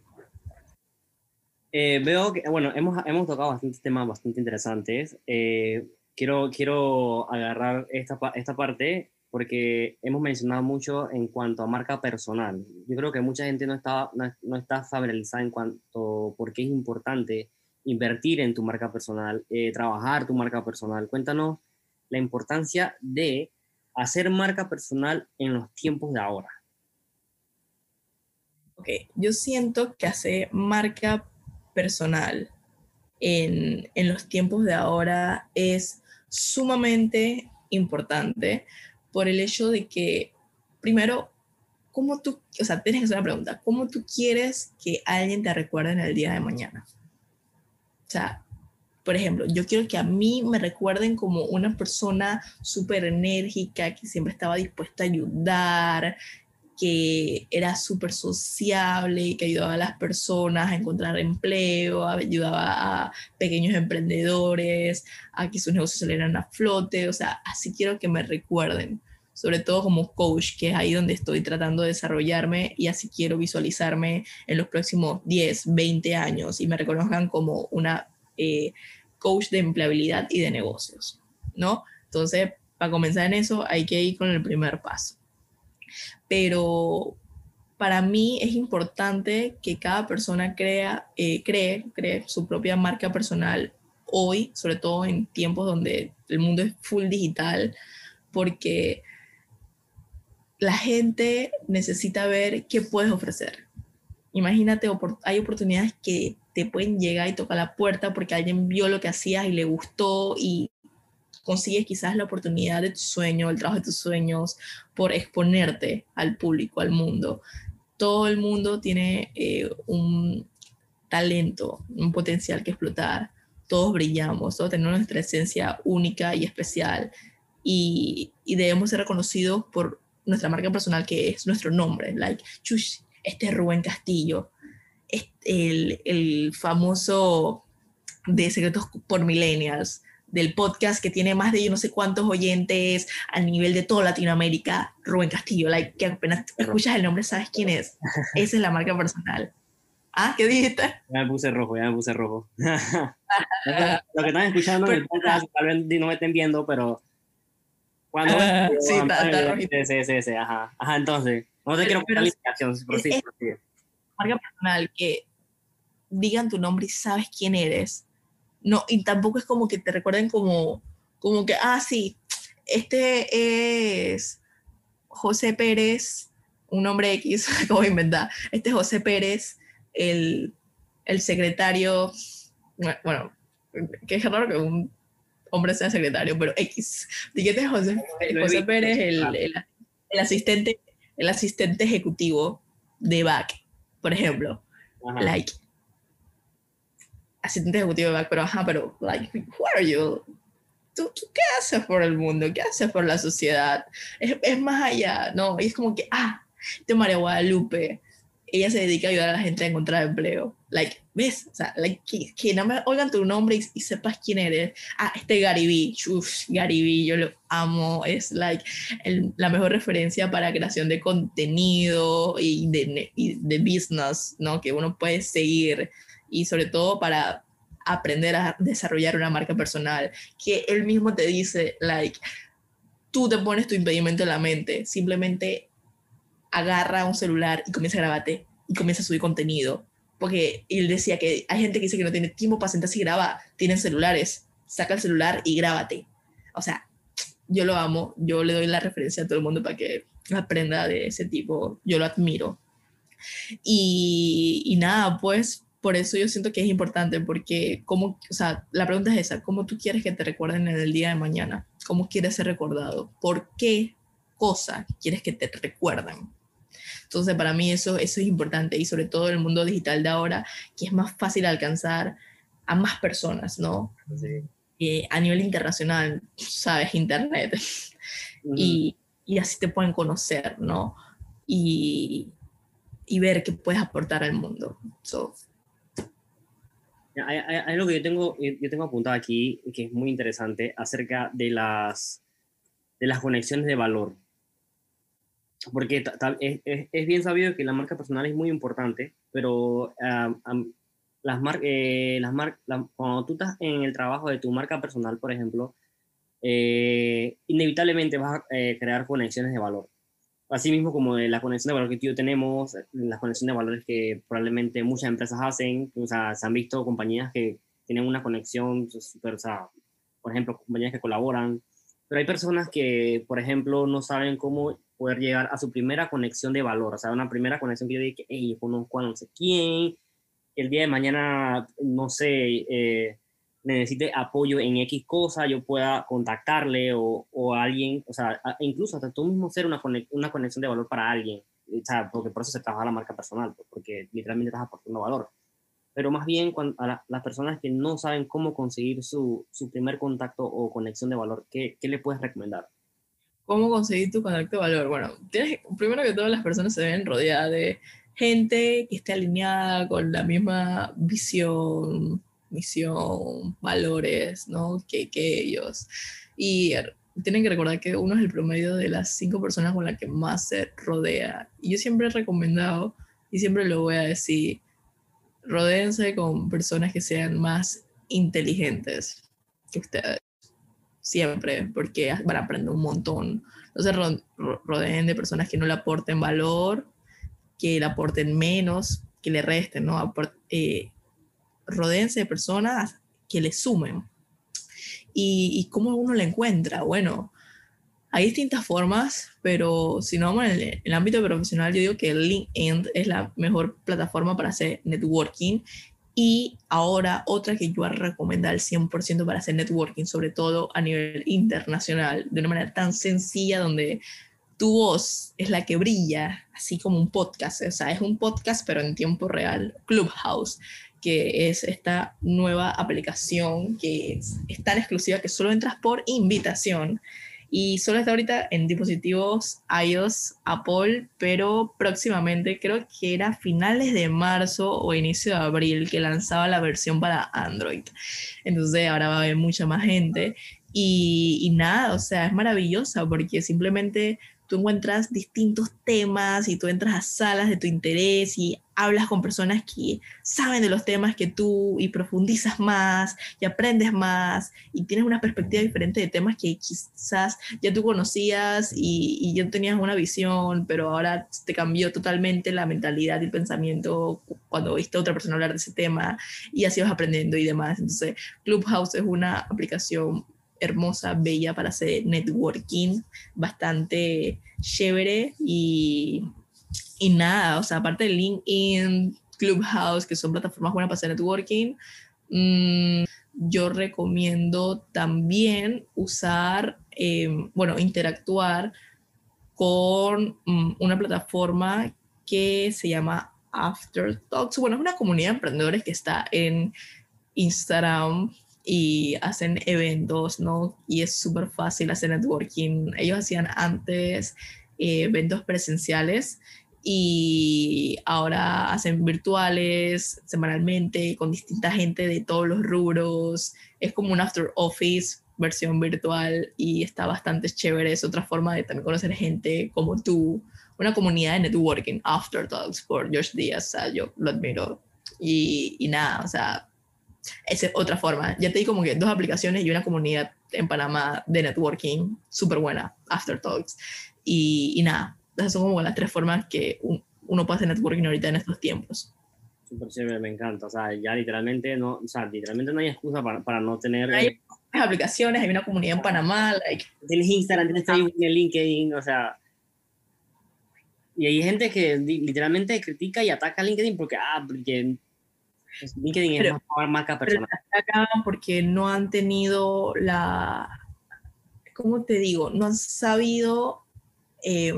Eh, veo que, bueno, hemos, hemos tocado bastantes temas bastante interesantes. Eh, quiero, quiero agarrar esta, esta parte porque hemos mencionado mucho en cuanto a marca personal. Yo creo que mucha gente no está, no, está familiarizada en cuanto por qué es importante invertir en tu marca personal, eh, trabajar tu marca personal. Cuéntanos la importancia de hacer marca personal en los tiempos de ahora. Ok, yo siento que hacer marca personal en, en los tiempos de ahora es sumamente importante por el hecho de que, primero, ¿cómo tú, o sea, tienes que hacer una pregunta, ¿cómo tú quieres que alguien te recuerde en el día de mañana? O sea, por ejemplo, yo quiero que a mí me recuerden como una persona súper enérgica, que siempre estaba dispuesta a ayudar, que era súper sociable, que ayudaba a las personas a encontrar empleo, ayudaba a pequeños emprendedores, a que sus negocios salieran a flote, o sea, así quiero que me recuerden, sobre todo como coach, que es ahí donde estoy tratando de desarrollarme y así quiero visualizarme en los próximos 10, 20 años y me reconozcan como una eh, coach de empleabilidad y de negocios, ¿no? Entonces, para comenzar en eso hay que ir con el primer paso pero para mí es importante que cada persona crea, eh, cree, cree su propia marca personal hoy, sobre todo en tiempos donde el mundo es full digital, porque la gente necesita ver qué puedes ofrecer. Imagínate, hay oportunidades que te pueden llegar y tocar la puerta porque alguien vio lo que hacías y le gustó y consigues quizás la oportunidad de tu sueño, el trabajo de tus sueños, por exponerte al público, al mundo. Todo el mundo tiene eh, un talento, un potencial que explotar. Todos brillamos, todos tenemos nuestra esencia única y especial y, y debemos ser reconocidos por nuestra marca personal que es nuestro nombre, like, chush, este es Rubén Castillo, el, el famoso de Secretos por Millennials, del podcast que tiene más de yo no sé cuántos oyentes a nivel de toda Latinoamérica, Rubén Castillo, like, que apenas escuchas el nombre sabes quién es. Esa es la marca personal. Ah, ¿qué dijiste? Ya me puse rojo, ya me puse rojo. Lo que están escuchando en el podcast, tal vez no me estén viendo, pero cuando... sí, está, está Sí, sí, sí, ajá. Ajá, entonces, no te quiero poner la explicación, Marca personal, que digan tu nombre y sabes quién eres no, y tampoco es como que te recuerden como, como que, ah, sí, este es José Pérez, un nombre X, de inventar, este es José Pérez, el, el secretario, bueno, que es raro que un hombre sea secretario, pero X. Este José, José Pérez, el, el, asistente, el asistente ejecutivo de BAC, por ejemplo. Like, asistente ejecutivo de back, pero ajá, pero, like, who are you? ¿Tú, qué haces por el mundo? ¿Qué haces por la sociedad? Es, es más allá, ¿no? Y es como que, ah, este María Guadalupe, ella se dedica a ayudar a la gente a encontrar empleo. Like, ¿ves? O sea, like, que, no me oigan tu nombre y, sepas quién eres. Ah, este Gary Uf, Gary yo lo amo. Es, like, la mejor referencia para creación de contenido y de, y de business, ¿no? Que uno puede seguir y sobre todo para aprender a desarrollar una marca personal, que él mismo te dice, like, tú te pones tu impedimento en la mente, simplemente agarra un celular y comienza a grabarte y comienza a subir contenido. Porque él decía que hay gente que dice que no tiene tiempo para sentarse y graba, tienen celulares, saca el celular y grábate. O sea, yo lo amo, yo le doy la referencia a todo el mundo para que aprenda de ese tipo, yo lo admiro. Y, y nada, pues por eso yo siento que es importante, porque como, o sea, la pregunta es esa, ¿cómo tú quieres que te recuerden en el día de mañana? ¿Cómo quieres ser recordado? ¿Por qué cosa quieres que te recuerden? Entonces, para mí eso, eso es importante y sobre todo en el mundo digital de ahora, que es más fácil alcanzar a más personas, ¿no? Sí. a nivel internacional, sabes, Internet. y, y, así te pueden conocer, ¿no? Y, y ver qué puedes aportar al mundo. So, hay, algo que yo tengo, yo tengo apuntado aquí que es muy interesante acerca de las, de las conexiones de valor. Porque es, es, bien sabido que la marca personal es muy importante, pero las, mar, eh, las mar, cuando tú estás en el trabajo de tu marca personal, por ejemplo, eh, inevitablemente vas a eh, crear conexiones de valor. Así mismo como la conexión de valor que yo tenemos, las conexiones de valores que probablemente muchas empresas hacen, o sea, se han visto compañías que tienen una conexión súper, o sea, por ejemplo, compañías que colaboran, pero hay personas que, por ejemplo, no saben cómo poder llegar a su primera conexión de valor, o sea, una primera conexión que yo que, hey, conozco a no sé quién, el día de mañana, no sé, eh, necesite apoyo en X cosa, yo pueda contactarle o, o alguien, o sea, incluso hasta tú mismo ser una, una conexión de valor para alguien, o sea, porque por eso se trabaja la marca personal, pues, porque literalmente estás aportando valor. Pero más bien cuando, a las personas que no saben cómo conseguir su, su primer contacto o conexión de valor, ¿qué, ¿qué, le puedes recomendar? ¿Cómo conseguir tu contacto de valor? Bueno, tienes, primero que todas las personas se deben rodear de gente que esté alineada con la misma visión, misión, valores, ¿no? Que, que ellos. Y tienen que recordar que uno es el promedio de las cinco personas con las que más se rodea. Y yo siempre he recomendado, y siempre lo voy a decir, rodéense con personas que sean más inteligentes que ustedes. Siempre, porque van a aprender un montón. No se rodeen de personas que no le aporten valor, que le aporten menos, que le resten, ¿no? Eh, rodeense de personas que le sumen. ¿Y, ¿Y cómo uno la encuentra? Bueno, hay distintas formas, pero si no vamos en el, en el, ámbito profesional, yo digo que LinkedIn es la mejor plataforma para hacer networking. Y ahora otra que yo recomendar al 100% para hacer networking, sobre todo a nivel internacional, de una manera tan sencilla donde tu voz es la que brilla, así como un podcast. O sea, es un podcast, pero en tiempo real. Clubhouse, que es esta nueva aplicación que es, tan exclusiva que solo entras por invitación y solo está ahorita en dispositivos iOS, Apple, pero próximamente, creo que era finales de marzo o inicio de abril que lanzaba la versión para Android. Entonces ahora va a haber mucha más gente y, y nada, o sea, es maravillosa porque simplemente tú encuentras distintos temas y tú entras a salas de tu interés y hablas con personas que saben de los temas que tú y profundizas más y aprendes más y tienes una perspectiva diferente de temas que quizás ya tú conocías y, y ya tenías una visión, pero ahora te cambió totalmente la mentalidad y el pensamiento cuando viste a otra persona hablar de ese tema y así vas aprendiendo y demás. Entonces, Clubhouse es una aplicación hermosa, bella para hacer networking, bastante chévere y, y nada, o sea, aparte de LinkedIn, Clubhouse, que son plataformas buenas para hacer networking, mmm, yo recomiendo también usar, eh, bueno, interactuar con um, una plataforma que se llama After Talks. Bueno, es una comunidad de emprendedores que está en Instagram, y hacen eventos, ¿no? Y es súper fácil hacer networking. Ellos hacían antes eh, eventos presenciales y ahora hacen virtuales semanalmente con distinta gente de todos los rubros. Es como un after office versión virtual y está bastante chévere. Es otra forma de también conocer gente como tú. Una comunidad de networking, After Talks por Josh Díaz. O sea, yo lo admiro. Y, y nada, o sea, esa es otra forma. Ya te di como que dos aplicaciones y una comunidad en Panamá de networking súper buena, After Talks. Y, y, nada, esas son como las tres formas que un, uno hacer networking ahorita en estos tiempos. Súper chévere, me encanta. O sea, ya literalmente no, o sea, literalmente no hay excusa para, para no tener... Hay aplicaciones, hay una comunidad en Panamá. Like, tienes Instagram, tienes Facebook, tienes LinkedIn, o sea... Y hay gente que literalmente critica y ataca a LinkedIn porque, ah, porque LinkedIn pero, es más marca personal. porque no han tenido la, ¿cómo te digo? No han sabido eh,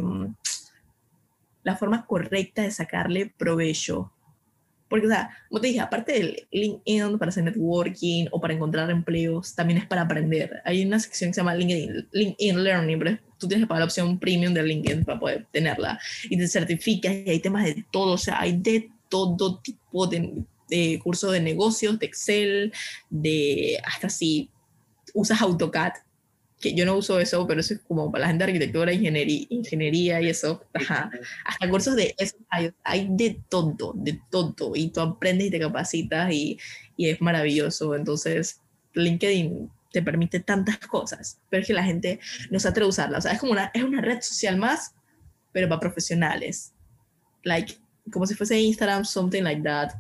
la forma correcta de sacarle provecho. Porque, o sea, como te dije, aparte del LinkedIn para hacer networking o para encontrar empleos, también es para aprender. Hay una sección que se llama LinkedIn, LinkedIn Learning, pero tú tienes que pagar la opción premium de LinkedIn para poder tenerla. Y te certificas y hay temas de todo, o sea, hay de todo tipo de de curso de negocios, de Excel, de hasta si usas AutoCAD, que yo no uso eso, pero eso es como para la gente de arquitectura, ingeniería, ingeniería y eso, ajá. hasta cursos de eso hay, hay, de todo, de todo, y tú aprendes y te capacitas y, y es maravilloso, entonces LinkedIn te permite tantas cosas, pero es que la gente no se atreve a usarla, o sea, es como una, es una red social más, pero para profesionales, like, como si fuese Instagram, something like that,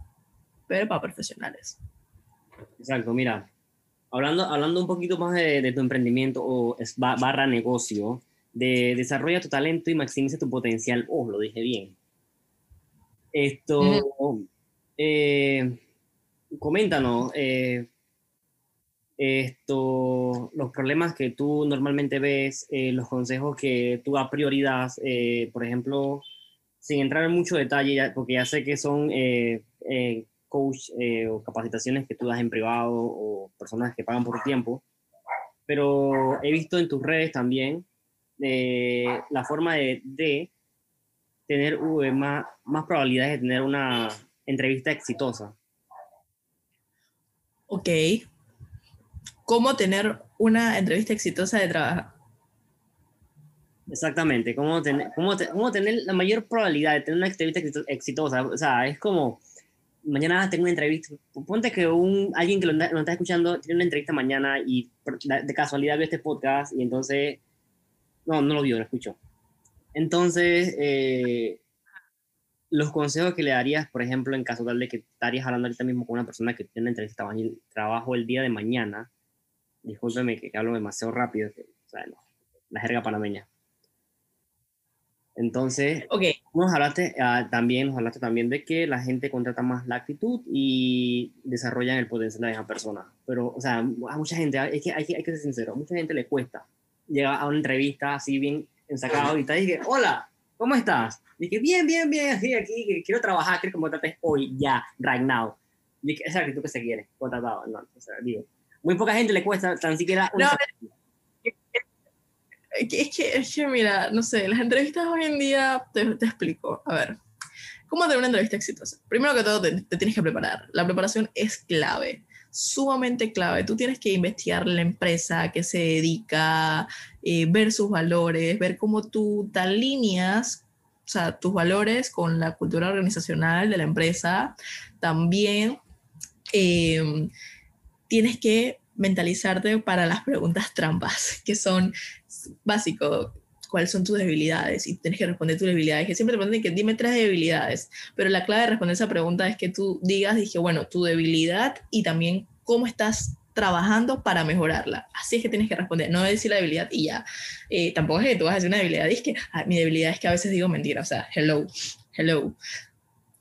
pero para profesionales. Exacto, mira, hablando, hablando un poquito más de, de tu emprendimiento o barra negocio, de desarrolla tu talento y maximiza tu potencial. Oh, lo dije bien. Esto, mm. eh, coméntanos, eh, esto, los problemas que tú normalmente ves, eh, los consejos que tú das prioridad, por ejemplo, sin entrar en mucho detalle, porque ya sé que son eh, eh, coach eh, o capacitaciones que tú das en privado o personas que pagan por tiempo, pero he visto en tus redes también eh, la forma de, de tener uh, más, más probabilidades de tener una entrevista exitosa. Ok. ¿Cómo tener una entrevista exitosa de trabajo? Exactamente, ¿Cómo, tener cómo, te cómo tener la mayor probabilidad de tener una entrevista exitosa. O sea, es como mañana tengo una entrevista, ponte que un, alguien que lo, lo, está escuchando tiene una entrevista mañana y de casualidad vio este podcast y entonces, no, no lo vio, lo escuchó. Entonces, eh, los consejos que le darías, por ejemplo, en caso tal de que estarías hablando ahorita mismo con una persona que tiene entrevista de trabajo el día de mañana, discúlpeme que, hablo demasiado rápido, o sea, la jerga panameña. Entonces, okay. Nos hablaste, ah, también, nos hablaste también de que la gente contrata más la actitud y desarrollan el potencial de esa persona. Pero, o sea, a mucha gente, es que hay, hay que ser sincero, a mucha gente le cuesta llegar a una entrevista así bien ensacado y te dice, hola, ¿cómo estás? Dije, bien, bien, bien, aquí, aquí, quiero trabajar, quiero que me contrates hoy, ya, right now. Dije, esa es la actitud que se quiere, contratado. No, o sea, digo, muy poca gente le cuesta tan siquiera... No, es que, es que, mira, no sé, las entrevistas hoy en día, te, explico. A ver, ¿cómo tener una entrevista exitosa? Primero que todo, te, tienes que preparar. La preparación es clave, sumamente clave. Tú tienes que investigar la empresa, a qué se dedica, eh, ver sus valores, ver cómo tú te alineas, o sea, tus valores con la cultura organizacional de la empresa. También eh, tienes que mentalizarte para las preguntas trampas, que son básico, cuáles son tus debilidades y tienes que responder tus debilidades, que siempre te preguntan que dime tres debilidades, pero la clave de responder esa pregunta es que tú digas, dije, bueno, tu debilidad y también cómo estás trabajando para mejorarla. Así es que tienes que responder, no decir la debilidad y ya. Eh, tampoco es que tú vas a decir una debilidad, es que ah, mi debilidad es que a veces digo mentira, o sea, hello, hello.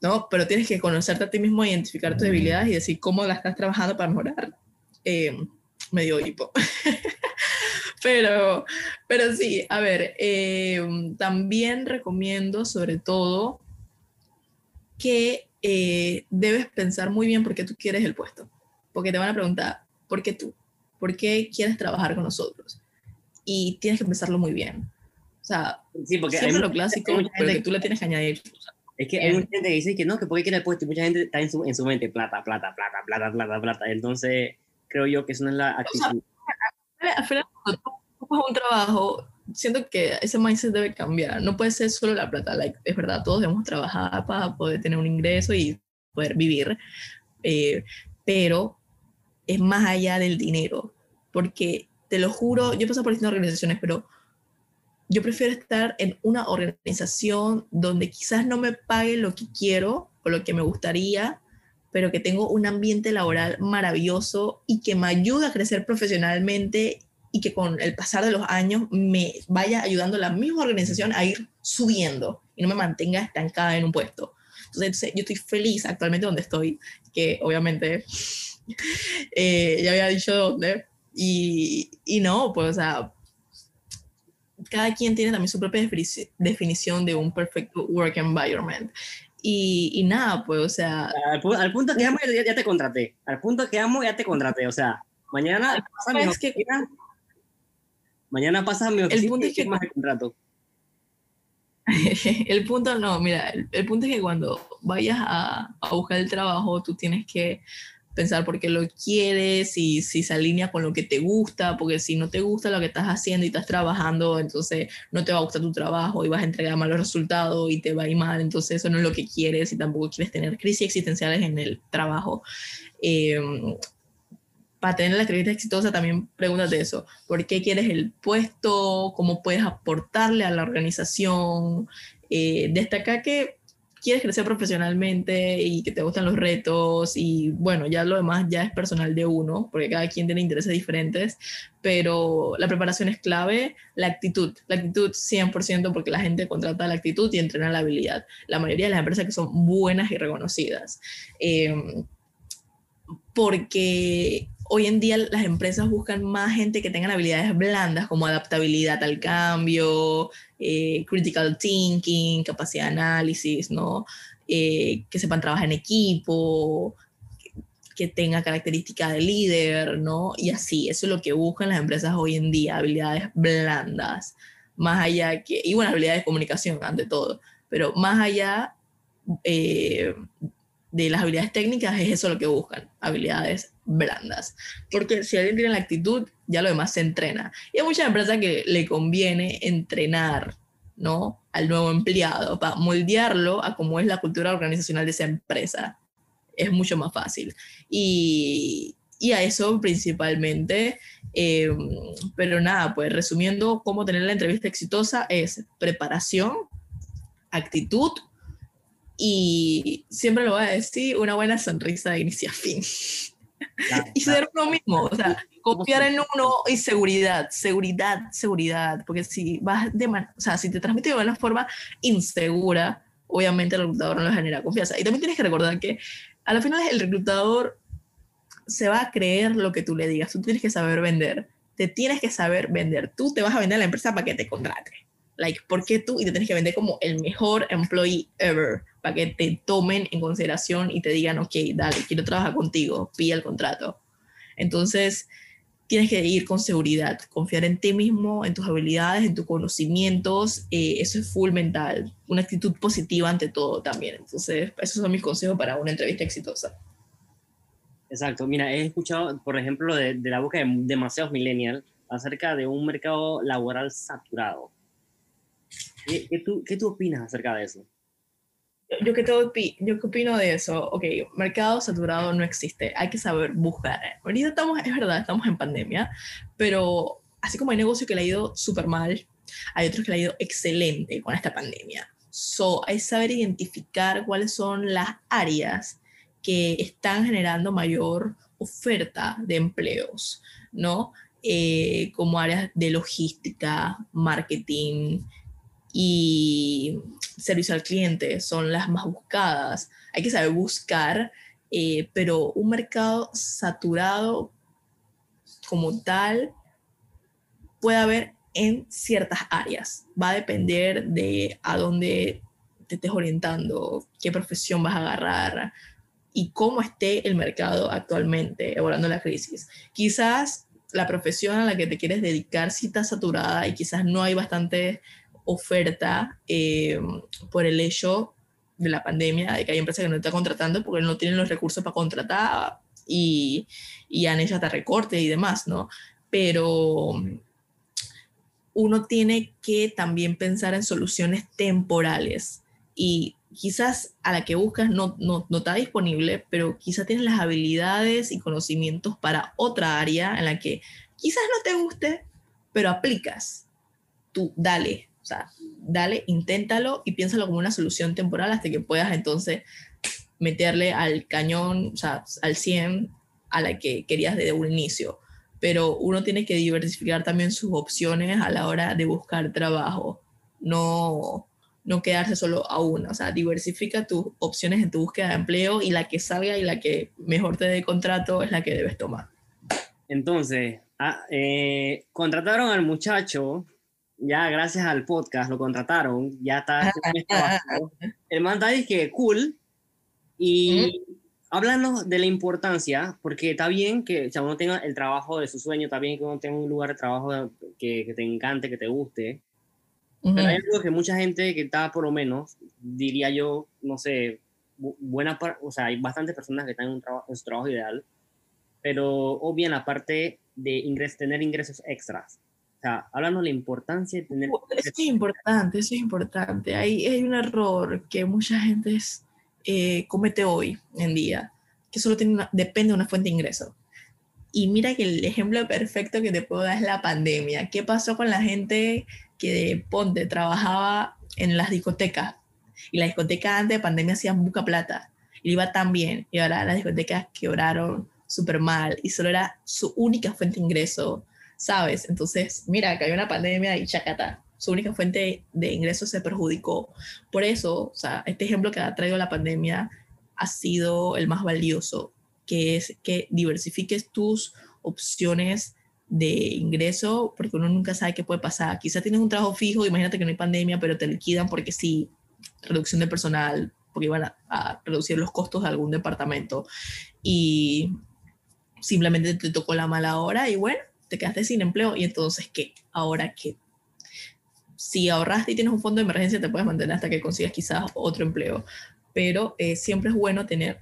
¿No? Pero tienes que conocerte a ti mismo, identificar tus debilidades y decir cómo la estás trabajando para mejorar. Eh, medio hipo. pero, pero sí, a ver, eh, también recomiendo sobre todo que eh, debes pensar muy bien por qué tú quieres el puesto. Porque te van a preguntar, ¿por qué tú? ¿Por qué quieres trabajar con nosotros? Y tienes que pensarlo muy bien. O sea, sí, porque siempre lo clásico, pero que tú le tienes que añadir. Es que hay mucha gente que dice que no, que porque quiere el puesto y mucha gente está en su, en su mente plata, plata, plata, plata, plata, plata. Entonces, creo yo que eso no es la actitud. Al final, cuando tú un trabajo, siento que ese mindset debe cambiar. No puede ser solo la plata. Like, es verdad, todos debemos trabajar para poder tener un ingreso y poder vivir. Eh, pero es más allá del dinero. Porque te lo juro, yo he pasado por distintas organizaciones, pero yo prefiero estar en una organización donde quizás no me pague lo que quiero o lo que me gustaría, pero que tengo un ambiente laboral maravilloso y que me ayuda a crecer profesionalmente y que con el pasar de los años me vaya ayudando la misma organización a ir subiendo y no me mantenga estancada en un puesto. Entonces, yo estoy feliz actualmente donde estoy, que obviamente eh, ya había dicho dónde, y, y no, pues, o sea, cada quien tiene también su propia definición de un perfecto work environment. Y, nada, pues, o sea... Al, punto que amo ya, te contraté. Al punto que amo ya te contraté. O sea, mañana pasa mi oficina. Mañana pasa mi oficina el punto es que más el contrato. el punto no, mira, el, punto es que cuando vayas a, a buscar el trabajo, tú tienes que pensar por qué lo quieres, y si se alinea con lo que te gusta, porque si no te gusta lo que estás haciendo y estás trabajando, entonces no te va a gustar tu trabajo y vas a entregar malos resultados y te va a ir mal, entonces eso no es lo que quieres y tampoco quieres tener crisis existenciales en el trabajo. Em, para tener la entrevista exitosa también pregúntate eso, ¿por qué quieres el puesto? ¿Cómo puedes aportarle a la organización? Eh, destaca que quieres crecer profesionalmente y que te gustan los retos y bueno, ya lo demás ya es personal de uno, porque cada quien tiene intereses diferentes, pero la preparación es clave, la actitud, la actitud 100% porque la gente contrata la actitud y entrena la habilidad. La mayoría de las empresas que son buenas y reconocidas. Em, porque hoy en día las empresas buscan más gente que tengan habilidades blandas como adaptabilidad al cambio, eh, critical thinking, capacidad de análisis, ¿no? Eh, que sepan trabajar en equipo, que tenga características de líder, ¿no? Y así, eso es lo que buscan las empresas hoy en día, habilidades blandas, más allá que, y bueno, habilidades de comunicación ante todo, pero más allá eh, de las habilidades técnicas es eso lo que buscan, habilidades blandas. Porque si alguien tiene la actitud, ya lo demás se entrena. Y hay muchas empresas que le conviene entrenar, ¿no? Al nuevo empleado para moldearlo a cómo es la cultura organizacional de esa empresa. Es mucho más fácil. Y, y a eso principalmente. Eh, pero nada, pues resumiendo, cómo tener la entrevista exitosa es preparación, actitud y siempre lo voy a decir, una buena sonrisa de inicio a fin. y ser uno mismo, o sea, confiar en uno y seguridad, seguridad, seguridad, porque si vas de o sea, si te transmite de una forma insegura, obviamente el reclutador no le genera confianza. Y también tienes que recordar que a la final el reclutador se va a creer lo que tú le digas, tú tienes que saber vender, te tienes que saber vender, tú te vas a vender a la empresa para que te contrate. Like, ¿por qué tú? Y te tienes que vender como el mejor employee ever para que te tomen en consideración y te digan, ok, dale, quiero trabajar contigo, pilla el contrato. Entonces, tienes que ir con seguridad, confiar en ti mismo, en tus habilidades, en tus conocimientos. Eh, eso es full mental, una actitud positiva ante todo también. Entonces, esos son mis consejos para una entrevista exitosa. Exacto, mira, he escuchado, por ejemplo, de, de la boca de demasiados millennials acerca de un mercado laboral saturado ¿Qué, tú, ¿Qué tú opinas acerca de eso? Yo qué, yo qué opino de eso, ok, mercado saturado no existe, hay que saber buscar. Ahorita estamos, es verdad, estamos en pandemia, pero así como hay negocios que le ha ido súper mal, hay otros que le ha ido excelente con esta pandemia. So, hay que saber identificar cuáles son las áreas que están generando mayor oferta de empleos, ¿no? Eh, como áreas de logística, marketing, y servicio al cliente son las más buscadas. Hay que saber buscar, eh, pero un mercado saturado como tal puede haber en ciertas áreas. Va a depender de a dónde te estés orientando, qué profesión vas a agarrar y cómo esté el mercado actualmente, evaluando la crisis. Quizás la profesión a la que te quieres dedicar sí está saturada y quizás no hay bastante oferta eh, por el hecho de la pandemia, de que hay empresas que no están contratando porque no tienen los recursos para contratar y, y han hecho hasta recortes y demás, ¿no? Pero uno tiene que también pensar en soluciones temporales y quizás a la que buscas no, no, no, está disponible, pero quizás tienes las habilidades y conocimientos para otra área en la que quizás no te guste, pero aplicas. Tú dale, o sea, dale, inténtalo y piénsalo como una solución temporal hasta que puedas entonces meterle al cañón, o sea, al 100 a la que querías desde un inicio. Pero uno tiene que diversificar también sus opciones a la hora de buscar trabajo. No, no quedarse solo a una. O sea, diversifica tus opciones en tu búsqueda de empleo y la que salga y la que mejor te dé contrato es la que debes tomar. Entonces, ah, eh, contrataron al muchacho ya gracias al podcast lo contrataron, ya está. el man está que cool. Y hablando de la importancia, porque está bien que uno tenga el trabajo de su sueño, está bien que uno tenga un lugar de trabajo que, que te encante, que te guste. Pero hay algo que mucha gente que está por lo menos, diría yo, no sé, buena, o sea, hay bastantes personas que están en, un trabajo, en su trabajo ideal, pero obvian la parte de ingres, tener ingresos extras sea, hablando de la importancia de tener... Eso es importante, eso es importante. Hay, hay un error que mucha gente eh, comete hoy en día, que solo tiene depende de una fuente de ingreso. Y mira que el ejemplo perfecto que te puedo dar es la pandemia. ¿Qué pasó con la gente que de Ponte trabajaba en las discotecas? Y las discotecas antes de pandemia hacían buca plata. Y iba tan bien. Y ahora las discotecas quebraron súper mal. Y solo era su única fuente de ingreso ¿sabes? Entonces, mira, que hay una pandemia y chacata, su única fuente de ingresos se perjudicó. Por eso, o sea, este ejemplo que ha traído la pandemia ha sido el más valioso, que es que diversifiques tus opciones de ingreso, porque uno nunca sabe qué puede pasar. Quizá tienes un trabajo fijo, imagínate que no hay pandemia, pero te liquidan porque sí, reducción de personal, porque iban a, a reducir los costos de algún departamento y simplemente te tocó la mala hora y bueno, te quedaste sin empleo y entonces, ¿qué? Ahora, ¿qué? Si ahorraste y tienes un fondo de emergencia, te puedes mantener hasta que consigas quizás otro empleo, pero eh, siempre es bueno tener,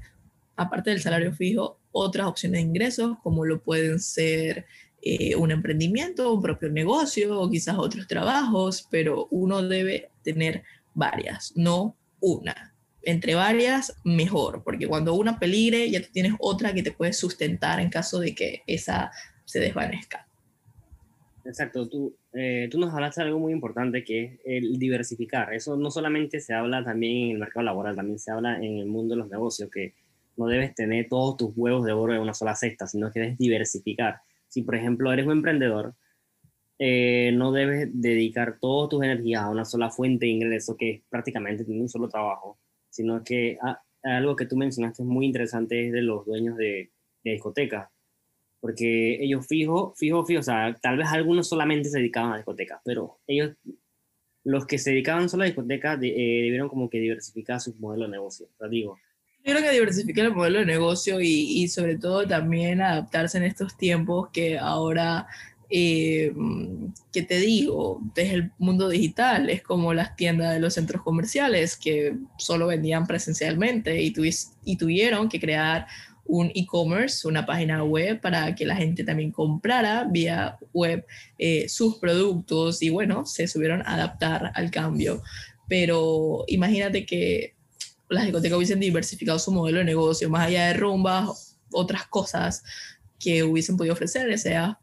aparte del salario fijo, otras opciones de ingresos, como lo pueden ser eh, un emprendimiento, un propio negocio o quizás otros trabajos, pero uno debe tener varias, no una. Entre varias, mejor, porque cuando una peligre, ya tienes otra que te puede sustentar en caso de que esa se desvanezca. Exacto, tú, eh, tú nos hablaste de algo muy importante que es el diversificar. Eso no solamente se habla también en el mercado laboral, también se habla en el mundo de los negocios, que no debes tener todos tus huevos de oro en una sola cesta, sino que debes diversificar. Si, por ejemplo, eres un emprendedor, eh, no debes dedicar todas tus energías a una sola fuente de ingreso que es prácticamente tener un solo trabajo, sino que ah, algo que tú mencionaste es muy interesante es de los dueños de, de discotecas porque ellos fijo, fijo, fijo, o sea, tal vez algunos solamente se dedicaban a discotecas, pero ellos, los que se dedicaban solo a discotecas, eh, debieron como que diversificar su modelo de negocio, o sea, digo. Tuvieron que diversificar el modelo de negocio y, y, sobre todo también adaptarse en estos tiempos que ahora, eh, que te digo, desde el mundo digital, es como las tiendas de los centros comerciales que solo vendían presencialmente y, y tuvieron que crear un e-commerce, una página web para que la gente también comprara vía web eh, sus productos y bueno, se subieron a adaptar al cambio. Pero imagínate que las discotecas hubiesen diversificado su modelo de negocio, más allá de rumbas, otras cosas que hubiesen podido ofrecer, sea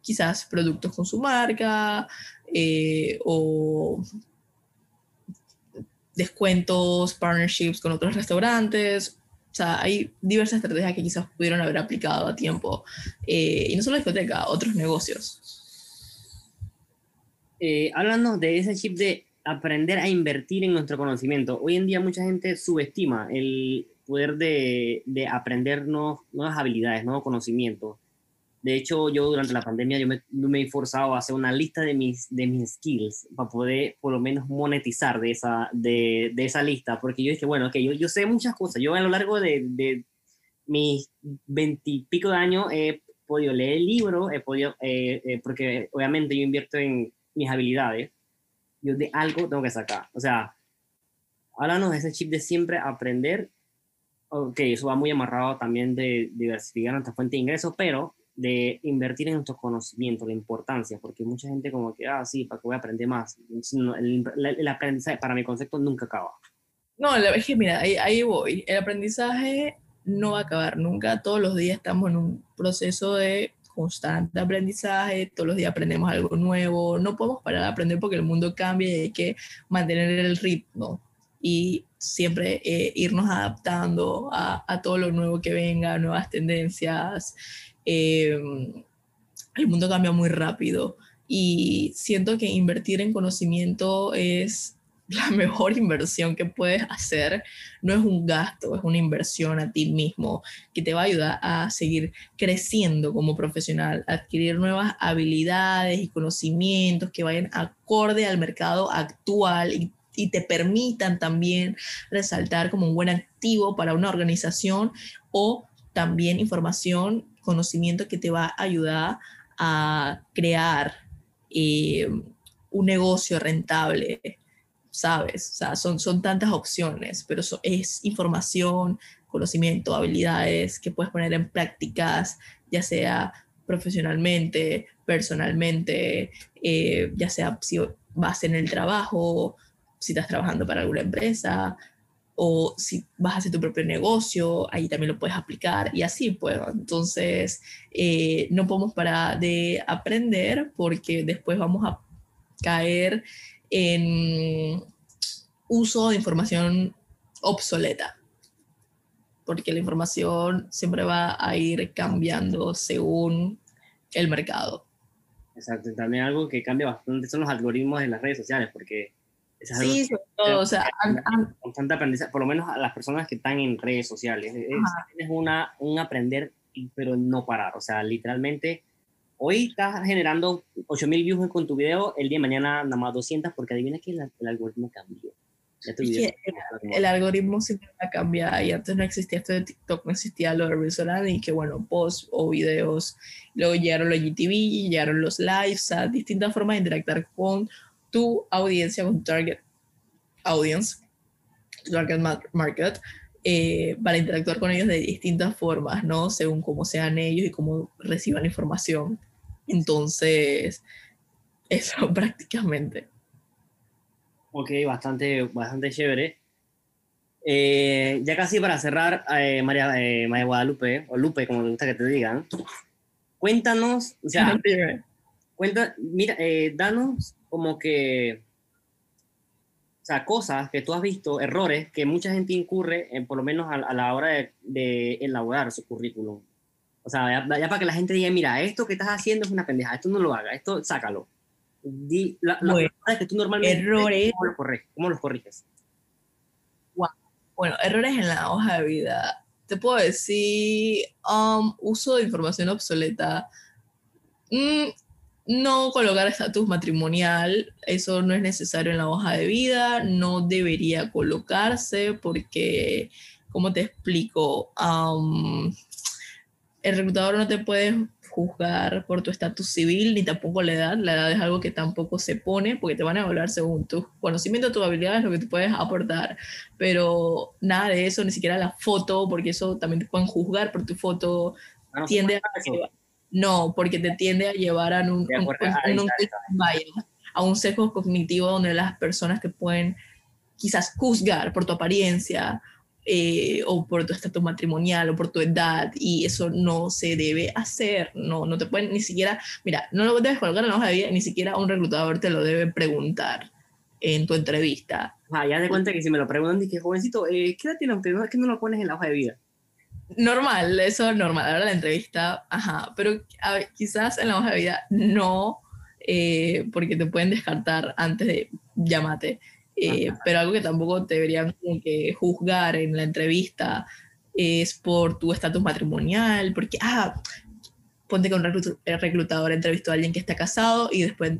quizás productos con su marca eh, o descuentos, partnerships con otros restaurantes, o sea, hay diversas estrategias que quizás pudieron haber aplicado a tiempo. Eh, y no solo la discoteca, otros negocios. Eh, hablando de ese chip de aprender a invertir en nuestro conocimiento, hoy en día mucha gente subestima el poder de, de aprender nuevas habilidades, nuevos conocimientos. De hecho, yo durante la pandemia yo me, me, he forzado a hacer una lista de mis, de mis skills para poder por lo menos monetizar de esa, de, de esa lista, porque yo dije, bueno, ok, yo, yo sé muchas cosas. Yo a lo largo de, de mis veintipico de años he podido leer libros, he podido, eh, eh, porque obviamente yo invierto en mis habilidades, yo de algo tengo que sacar. O sea, háblanos de ese chip de siempre aprender. Ok, eso va muy amarrado también de diversificar nuestra fuente de ingresos, pero de invertir en nuestros conocimientos, la importancia, porque mucha gente como que, ah, sí, para que voy a aprender más. El, el, aprendizaje, para mi concepto, nunca acaba. No, es que mira, ahí, ahí voy. El aprendizaje no va a acabar nunca. Todos los días estamos en un proceso de constante aprendizaje, todos los días aprendemos algo nuevo, no podemos parar de aprender porque el mundo cambia y hay que mantener el ritmo y siempre eh, irnos adaptando a, a, todo lo nuevo que venga, nuevas tendencias, Em, el mundo cambia muy rápido y siento que invertir en conocimiento es la mejor inversión que puedes hacer. No es un gasto, es una inversión a ti mismo que te va a ayudar a seguir creciendo como profesional, adquirir nuevas habilidades y conocimientos que vayan acorde al mercado actual y, y te permitan también resaltar como un buen activo para una organización o también información conocimiento que te va a ayudar a crear eh, un negocio rentable, ¿sabes? O sea, son, son tantas opciones, pero es información, conocimiento, habilidades que puedes poner en prácticas, ya sea profesionalmente, personalmente, eh, ya sea si vas en el trabajo, si estás trabajando para alguna empresa, o si vas a hacer tu propio negocio, ahí también lo puedes aplicar y así pues. Entonces, eh, no podemos parar de aprender porque después vamos a caer en uso de información obsoleta, porque la información siempre va a ir cambiando según el mercado. Exacto, también algo que cambia bastante son los algoritmos de las redes sociales, porque sí, sobre todo, o sea, constante aprendizaje, por lo menos a las personas que están en redes sociales, es, una, un aprender, pero no parar, o sea, literalmente, hoy estás generando 8000 views con tu video, el día de mañana nada más 200, porque adivina que el, algoritmo cambió. el, el, algoritmo siempre va a cambiar y antes no existía esto de TikTok, no existía lo de Reels y que bueno, posts o videos, luego llegaron los GTV, llegaron los lives, a distintas formas de interactuar con tu audiencia, con tu target audience, target market, eh, para interactuar con ellos de distintas formas, ¿no? Según cómo sean ellos y cómo reciban información. Entonces, eso prácticamente. Ok, bastante, bastante chévere. Eh, ya casi para cerrar, eh, María, María Guadalupe, o Lupe, como te gusta que te digan, cuéntanos, o sea, cuenta, mira, eh, danos como que, o sea, cosas que tú has visto, errores que mucha gente incurre, en, por lo menos a, a la hora de, de, elaborar su currículum. O sea, ya, ya, para que la gente diga, mira, esto que estás haciendo es una pendeja, esto no lo hagas, esto sácalo. Di, la, bueno, las que tú normalmente errores. ¿cómo los, corriges? ¿Cómo los corriges? Bueno, errores en la hoja de vida. Te puedo decir, um, uso de información obsoleta. Mm, no colocar estatus matrimonial, eso no es necesario en la hoja de vida, no debería colocarse porque, ¿cómo te explico? Um, el reclutador no te puede juzgar por tu estatus civil ni tampoco la edad. La edad es algo que tampoco se pone porque te van a evaluar según tus conocimientos, tus habilidades, lo que tú puedes aportar. Pero nada de eso, ni siquiera la foto, porque eso también te pueden juzgar por tu foto. No, tiende a, no, porque te tiende a llevar a un, un, un, un vaya, a un sesgo cognitivo donde las personas que pueden quizás juzgar por tu apariencia eh, o por tu estatus matrimonial o por tu edad y eso no se debe hacer, no, no te pueden ni siquiera, mira, no lo debes colocar en la hoja de vida, ni siquiera un reclutador te lo debe preguntar en tu entrevista. Ah, ya te cuenta que si me lo preguntan, dije, jovencito, eh, ¿qué edad tiene usted? No, es que no lo pones en la hoja de vida. Normal, eso es normal. Ahora la entrevista, ajá, pero a quizás en la hoja de vida no, eh, porque te pueden descartar antes de llámate. Eh, pero algo que tampoco te deberían como que juzgar en la entrevista es por tu estatus matrimonial, porque, ah, ponte que un reclutador entrevistó a alguien que está casado y después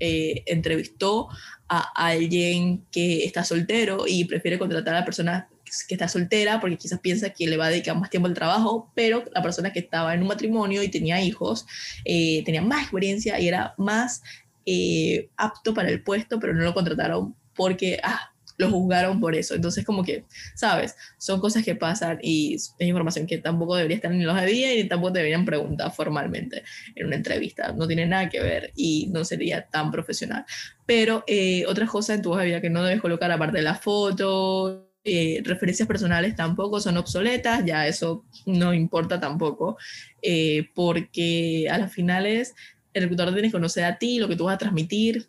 eh, entrevistó a alguien que está soltero y prefiere contratar a la persona que está soltera porque quizás piensa que le va a dedicar más tiempo al trabajo, pero la persona que estaba en un matrimonio y tenía hijos eh, tenía más experiencia y era más eh, apto para el puesto, pero no lo contrataron porque ah, lo juzgaron por eso. Entonces, como que, ¿sabes? Son cosas que pasan y es información que tampoco debería estar en los de día y tampoco deberían preguntar formalmente en una entrevista. No tiene nada que ver y no sería tan profesional. Pero eh, otras cosas en tu hoja de vida que no debes colocar aparte de la foto, eh, referencias personales tampoco son obsoletas, ya eso no importa tampoco, eh, porque a las finales el reclutador tiene que conocer a ti, lo que tú vas a transmitir,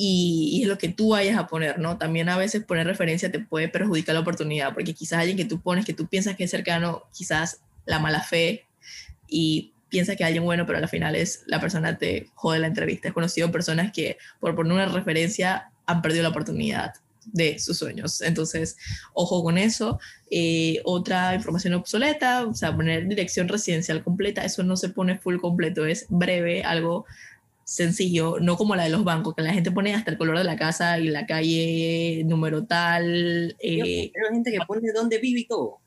y, lo que tú vayas a poner, ¿no? También a veces poner referencia te puede perjudicar la oportunidad, porque quizás alguien que tú pones, que tú piensas que es cercano, quizás la mala fe y piensa que alguien bueno, pero al final es la persona te jode la entrevista. He conocido personas que por poner una referencia han perdido la oportunidad de sus sueños. Entonces, ojo con eso. Eh, otra información obsoleta, o sea, poner dirección residencial completa, eso no se pone full completo, es breve, algo sencillo, no como la de los bancos, que la gente pone hasta el color de la casa y la calle, número tal. Eh, Hay gente que pone dónde vive y todo.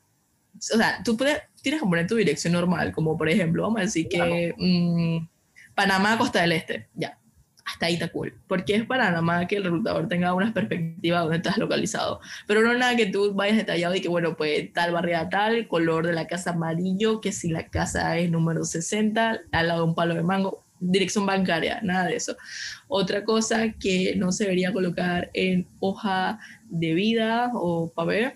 O sea, tú puedes, tienes que poner tu dirección normal, como por ejemplo, vamos a decir que mmm, Panamá, Costa del Este, ya, hasta ahí está cool. Porque es para nada más que el reclutador tenga una perspectiva de estás localizado. Pero no nada que tú vayas detallado y que, bueno, pues tal barriada tal, color de la casa amarillo, que si la casa es número 60, al lado de un palo de mango, dirección bancaria, nada de eso. Otra cosa que no se debería colocar en hoja de vida o papel.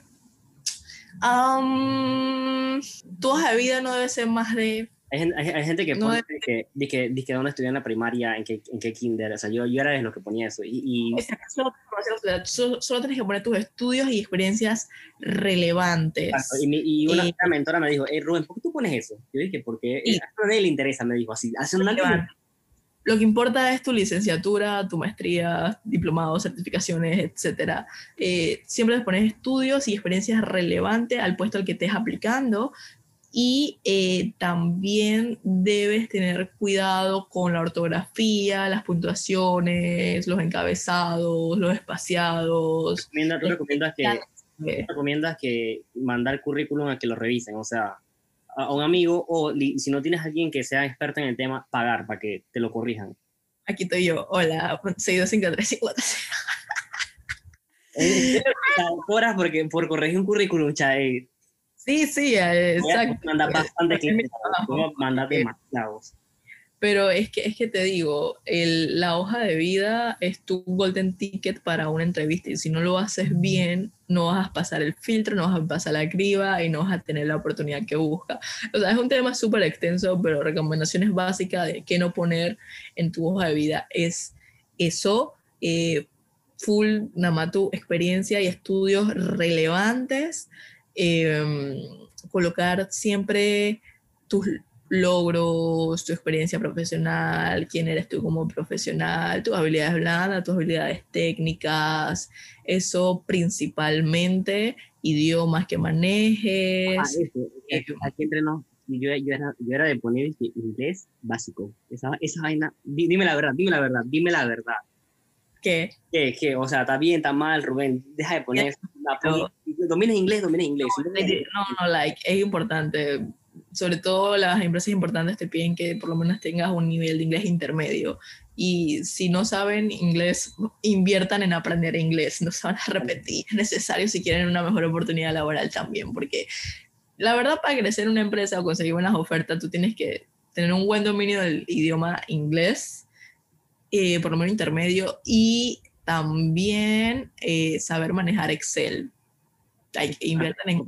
Um, tu hoja de vida no debe ser más de hay, hay, hay, gente que no pone de... que, de que dónde estudié en la primaria, en qué, en qué kinder, o sea, yo, yo era de los que ponía eso. Y, y... Solo, solo, solo, tienes que poner tus estudios y experiencias relevantes. Y, mi, y una, eh, una, mentora me dijo, hey, Rubén, ¿por qué tú pones eso? Yo dije, porque sí. a nadie le interesa, me dijo así, hace un año. Lo que importa es tu licenciatura, tu maestría, diplomados, certificaciones, etc. Eh, siempre les pones estudios y experiencias relevantes al puesto al que estés aplicando y eh, también debes tener cuidado con la ortografía, las puntuaciones, los encabezados, los espaciados. ¿Tú recomiendas, que, recomiendas que mandar currículum a que lo revisen? O sea, a un amigo o si no tienes a alguien que sea experto en el tema, pagar para que te lo corrijan. Aquí estoy yo. Hola, 6253 Cobras porque por corregir un currículum, chay. Sí, sí, exacto. Manda bastante que mandar demasiados. Pero es que, es que te digo, el, la hoja de vida es tu golden ticket para una entrevista y si no lo haces bien, no vas a pasar el filtro, no vas a pasar la criba y no vas a tener la oportunidad que busca. O sea, es un tema súper extenso, pero recomendaciones básicas de qué no poner en tu hoja de vida es eso, eh, full, nada más tu experiencia y estudios relevantes, em, colocar siempre tus logros, tu experiencia profesional, quién eres tú como profesional, tus habilidades blandas, tus habilidades técnicas, eso principalmente, idiomas que manejes. Ah, aquí entre nos, yo, yo, era, yo era de poner inglés básico. Esa, esa vaina, dime la verdad, dime la verdad, dime la verdad. ¿Qué? ¿Qué? ¿Qué? O sea, está bien, está mal, Rubén. Deja de poner. No. Domina inglés, domina inglés. No, no, like, es importante sobre todo las empresas importantes te piden que por lo menos tengas un nivel de inglés intermedio. Y si no saben inglés, inviertan en aprender inglés, no se van a repetir. Es necesario si quieren una mejor oportunidad laboral también, porque la verdad para crecer en una empresa o conseguir buenas ofertas, tú tienes que tener un buen dominio del idioma inglés, eh, por lo menos intermedio, y también eh, saber manejar Excel. Like, inviertan en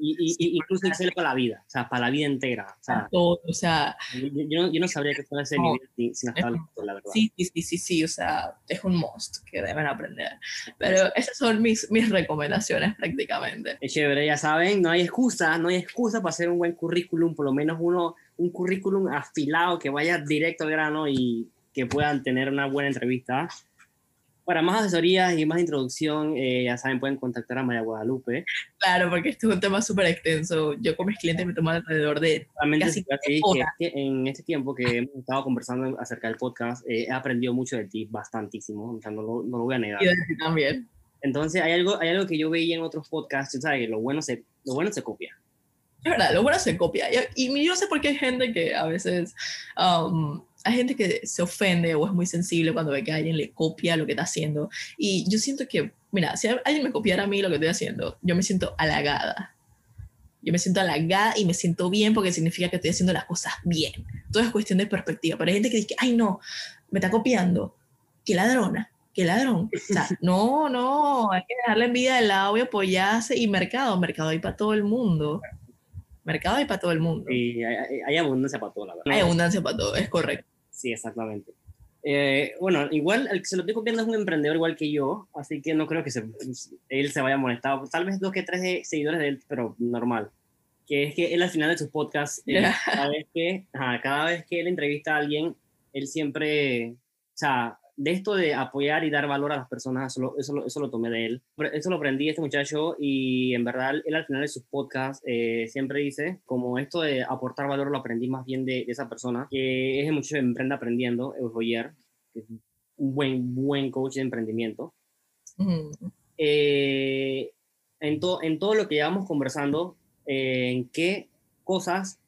y, y, incluso Excel para la vida, o sea, para la vida entera. O sea, todo, o sea yo, yo, no sabría que fuera ese nivel sin, sin la verdad. Sí, sí, sí, sí, sí, o sea, es un must que deben aprender. Pero esas son mis, mis recomendaciones prácticamente. Es chévere, ya saben, no hay excusa, no hay excusa para hacer un buen currículum, por lo menos uno, un currículum afilado que vaya directo al grano y que puedan tener una buena entrevista. Para más asesorías y más introducción, eh, ya saben, pueden contactar a María Guadalupe. Claro, porque este es un tema súper extenso. Yo con mis clientes me tomo alrededor de casi que en este tiempo que hemos estado conversando acerca del podcast, eh, he aprendido mucho de ti, bastantísimo, o sea, no lo, no lo voy a negar. Y de ti también. Entonces, hay algo, hay algo que yo veía en otros podcasts, ¿sabes? Que lo bueno se, lo bueno se copia. Es verdad, lo bueno se copia. Y, y yo sé por qué hay gente que a veces... Um, hay gente que se ofende o es muy sensible cuando ve que alguien le copia lo que está haciendo. Y yo siento que, mira, si alguien me copiara a mí lo que estoy haciendo, yo me siento halagada. Yo me siento halagada y me siento bien porque significa que estoy haciendo las cosas bien. Todo es cuestión de perspectiva. Pero hay gente que dice, ay no, me está copiando. Qué ladrona, qué ladrón. O sea, no, no, hay que dejarle envidia de lado y apoyarse. Y mercado, mercado hay para todo el mundo. Mercado hay para todo el mundo. Y hay, hay, abundancia para todo, la verdad. Hay abundancia para todo, es correcto. Sí, exactamente. Eh, bueno, igual el que se lo estoy copiando es un emprendedor igual que yo, así que no creo que se, él se vaya molestado. Tal vez dos que tres seguidores de él, pero normal. Que es que él al final de sus podcasts, eh, cada, vez que, cada vez que él entrevista a alguien, él siempre, o sea, de esto de apoyar y dar valor a las personas, eso lo, eso eso lo tomé de él. Eso lo aprendí este muchacho y en verdad él al final de sus podcasts eh, siempre dice, como esto de aportar valor lo aprendí más bien de, esa persona, que es el muchacho de Emprenda Aprendiendo, Euroyer, que es un buen, buen coach de emprendimiento. Eh, en, en todo lo que llevamos conversando, eh, en qué cosas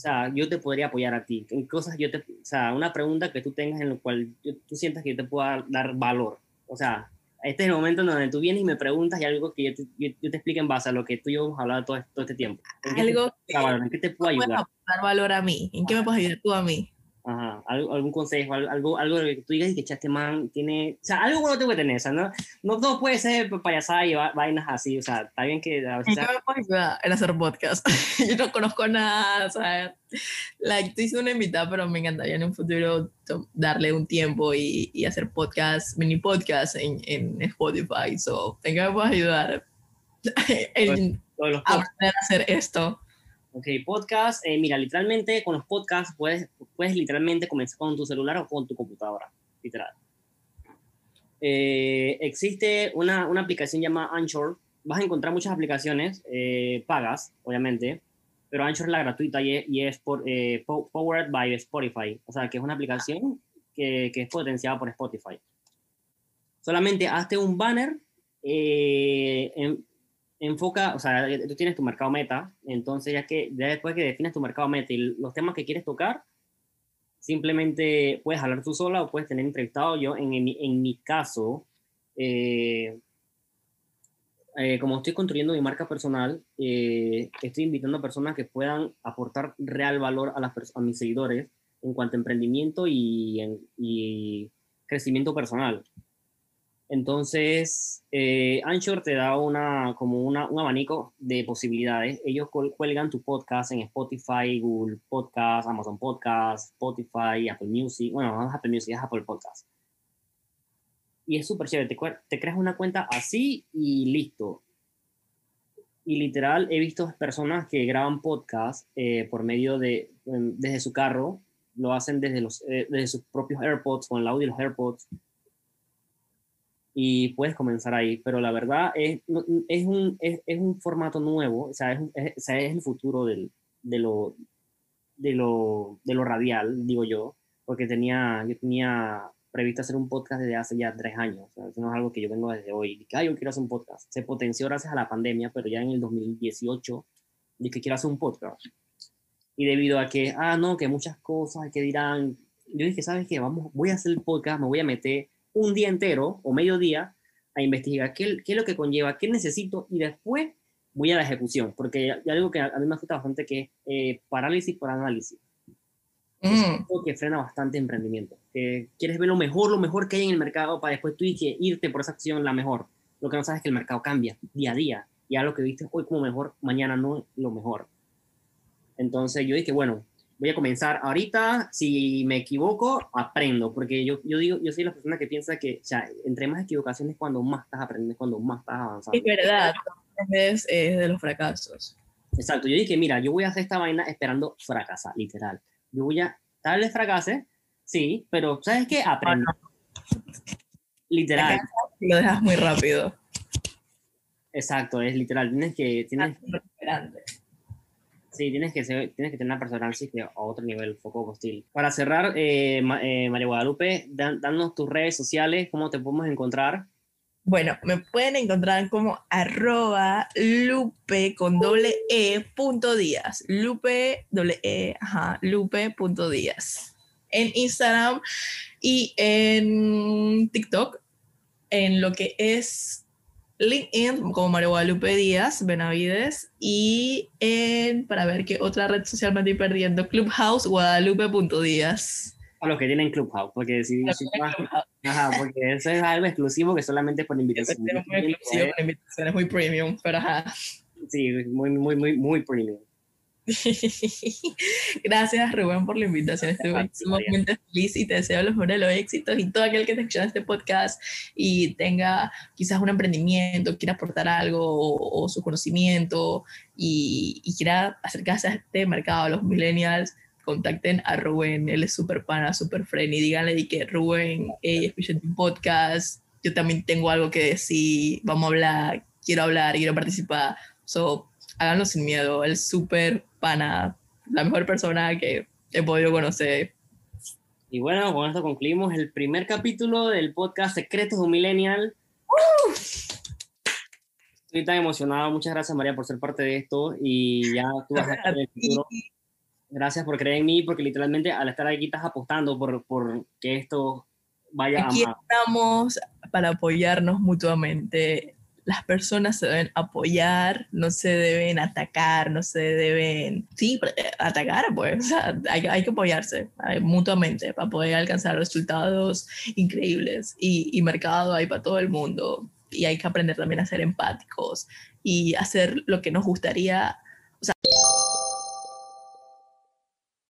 o sea, yo te podría apoyar a ti, en cosas yo te, o sea, una pregunta que tú tengas en la cual tú sientas que yo te pueda dar valor. O sea, este es el momento en donde tú vienes y me preguntas y algo que yo te, yo, te explique en base a lo que tú y yo hemos hablado todo, todo este tiempo. algo que, ¿En qué te puedo ayudar? dar valor a mí? ¿En qué me puedes ayudar tú a mí? Ajá, algún consejo, algo, algo que tú digas y que este man tiene, o sea, algo bueno tengo que tener, o sea, no, no todo puede ser payasada y vainas así, o sea, está bien que a veces... Yo puedo ayudar en hacer podcast, yo no conozco nada, o sea, like, estoy siendo una invitada, pero me encantaría en un futuro darle un tiempo y, y hacer podcast, mini podcast en, en Spotify, so, tengo que me puedes ayudar en, aprender a hacer esto. Ok, podcast, eh, mira, literalmente con los podcasts puedes, puedes literalmente comenzar con tu celular o con tu computadora, literal. Eh, existe una, una, aplicación llamada Anchor. Vas a encontrar muchas aplicaciones eh, pagas, obviamente, pero Anchor es la gratuita y es, y es por, powered by Spotify. O sea, que es una aplicación que, que es potenciada por Spotify. Solamente hazte un banner en, enfoca, o sea, tú tienes tu mercado meta, entonces ya que ya después que defines tu mercado meta y los temas que quieres tocar, simplemente puedes hablar tú sola o puedes tener entrevistado. Yo, en, en, mi caso, eh, eh, como estoy construyendo mi marca personal, eh, estoy invitando a personas que puedan aportar real valor a, las, a mis seguidores en cuanto a emprendimiento y, en, y crecimiento personal. Entonces, eh, Anchor te da una, como una, un abanico de posibilidades. Ellos cuelgan tu podcast en Spotify, Google Podcast, Amazon Podcast, Spotify, Apple Music. Bueno, no es Apple Music, es Apple Podcast. Y es súper chévere. Te, creas una cuenta así y listo. Y literal, he visto personas que graban podcast eh, por medio de, desde su carro. Lo hacen desde, los, eh, desde sus propios AirPods, con el audio de los AirPods y puedes comenzar ahí. Pero la verdad es, es, un, es, es un formato nuevo, o sea, es, es, el futuro del, de, lo, de, lo, de lo radial, digo yo, porque tenía, yo tenía previsto hacer un podcast desde hace ya tres años. O sea, eso no es algo que yo vengo desde hoy. Que, yo quiero hacer un podcast. Se potenció gracias a la pandemia, pero ya en el 2018 dije quiero hacer un podcast. Y debido a que, ah, no, que muchas cosas que dirán, yo dije, ¿sabes qué? Vamos, voy a hacer el podcast, me voy a meter un día entero o medio día a investigar qué, qué, es lo que conlleva, qué necesito y después voy a la ejecución, porque hay algo que a, mí me gusta bastante que es eh, parálisis por análisis. Es mm. algo que frena bastante emprendimiento. quieres ver lo mejor, lo mejor que hay en el mercado para después tú irte por esa acción la mejor. Lo que no sabes es que el mercado cambia día a día. Y a lo que viste hoy como mejor, mañana no es lo mejor. Entonces yo dije, bueno, voy a comenzar ahorita, si me equivoco, aprendo, porque yo, yo digo, yo soy la persona que piensa que, o sea, entre más equivocaciones cuando más estás aprendiendo, cuando más estás avanzando. Es verdad, es, es de los fracasos. Exacto, yo dije, mira, yo voy a hacer esta vaina esperando fracasar, literal. Yo voy a, tal vez fracase, sí, pero ¿sabes qué? Aprendo. Literal. Lo dejas muy rápido. Exacto, es literal. Tienes que... Tienes, Sí, tienes que, tener una perseverancia que a otro nivel, foco hostil. Para cerrar, eh, eh, María Guadalupe, danos tus redes sociales, cómo te podemos encontrar. Bueno, me pueden encontrar como arroba lupe con doble e punto días. Lupe, doble e, ajá, lupe punto días. En Instagram y en TikTok, en lo que es LinkedIn como Mario Guadalupe Díaz Benavides y en, para ver qué otra red social me estoy perdiendo, Clubhouse Guadalupe.díaz. A los que tienen Clubhouse, porque si, ajá, porque eso es algo exclusivo que solamente por invitación. Es muy exclusivo, es muy premium, pero ajá. Sí, muy, muy, muy, muy premium. Gracias Rubén por la invitación, estoy sumamente feliz y te deseo los mejores los éxitos y todo aquel que te escucha este podcast y tenga quizás un emprendimiento, quiera aportar algo o, su conocimiento y, quiera acercarse a este mercado, a los millennials, contacten a Rubén, él es súper pana, súper friendly, y díganle que Rubén, hey, escuchen tu podcast, yo también tengo algo que decir, vamos a hablar, quiero hablar, quiero participar, so háganlo sin miedo, él es súper pana, la mejor persona que he podido conocer. Y bueno, con esto concluimos el primer capítulo del podcast Secretos de un Millennial. Estoy tan emocionado. Muchas gracias, María, por ser parte de esto. Y ya tú vas a estar en el futuro. Gracias por creer en mí, porque literalmente al estar aquí estás apostando por, por que esto vaya aquí a estamos para apoyarnos mutuamente las personas se deben apoyar, no se deben atacar, no se deben, sí, eh, atacar, pues, hay, hay, que apoyarse mutuamente para poder alcanzar resultados increíbles y, y mercado hay para todo el mundo y hay que aprender también a ser empáticos y hacer lo que nos gustaría, o sea,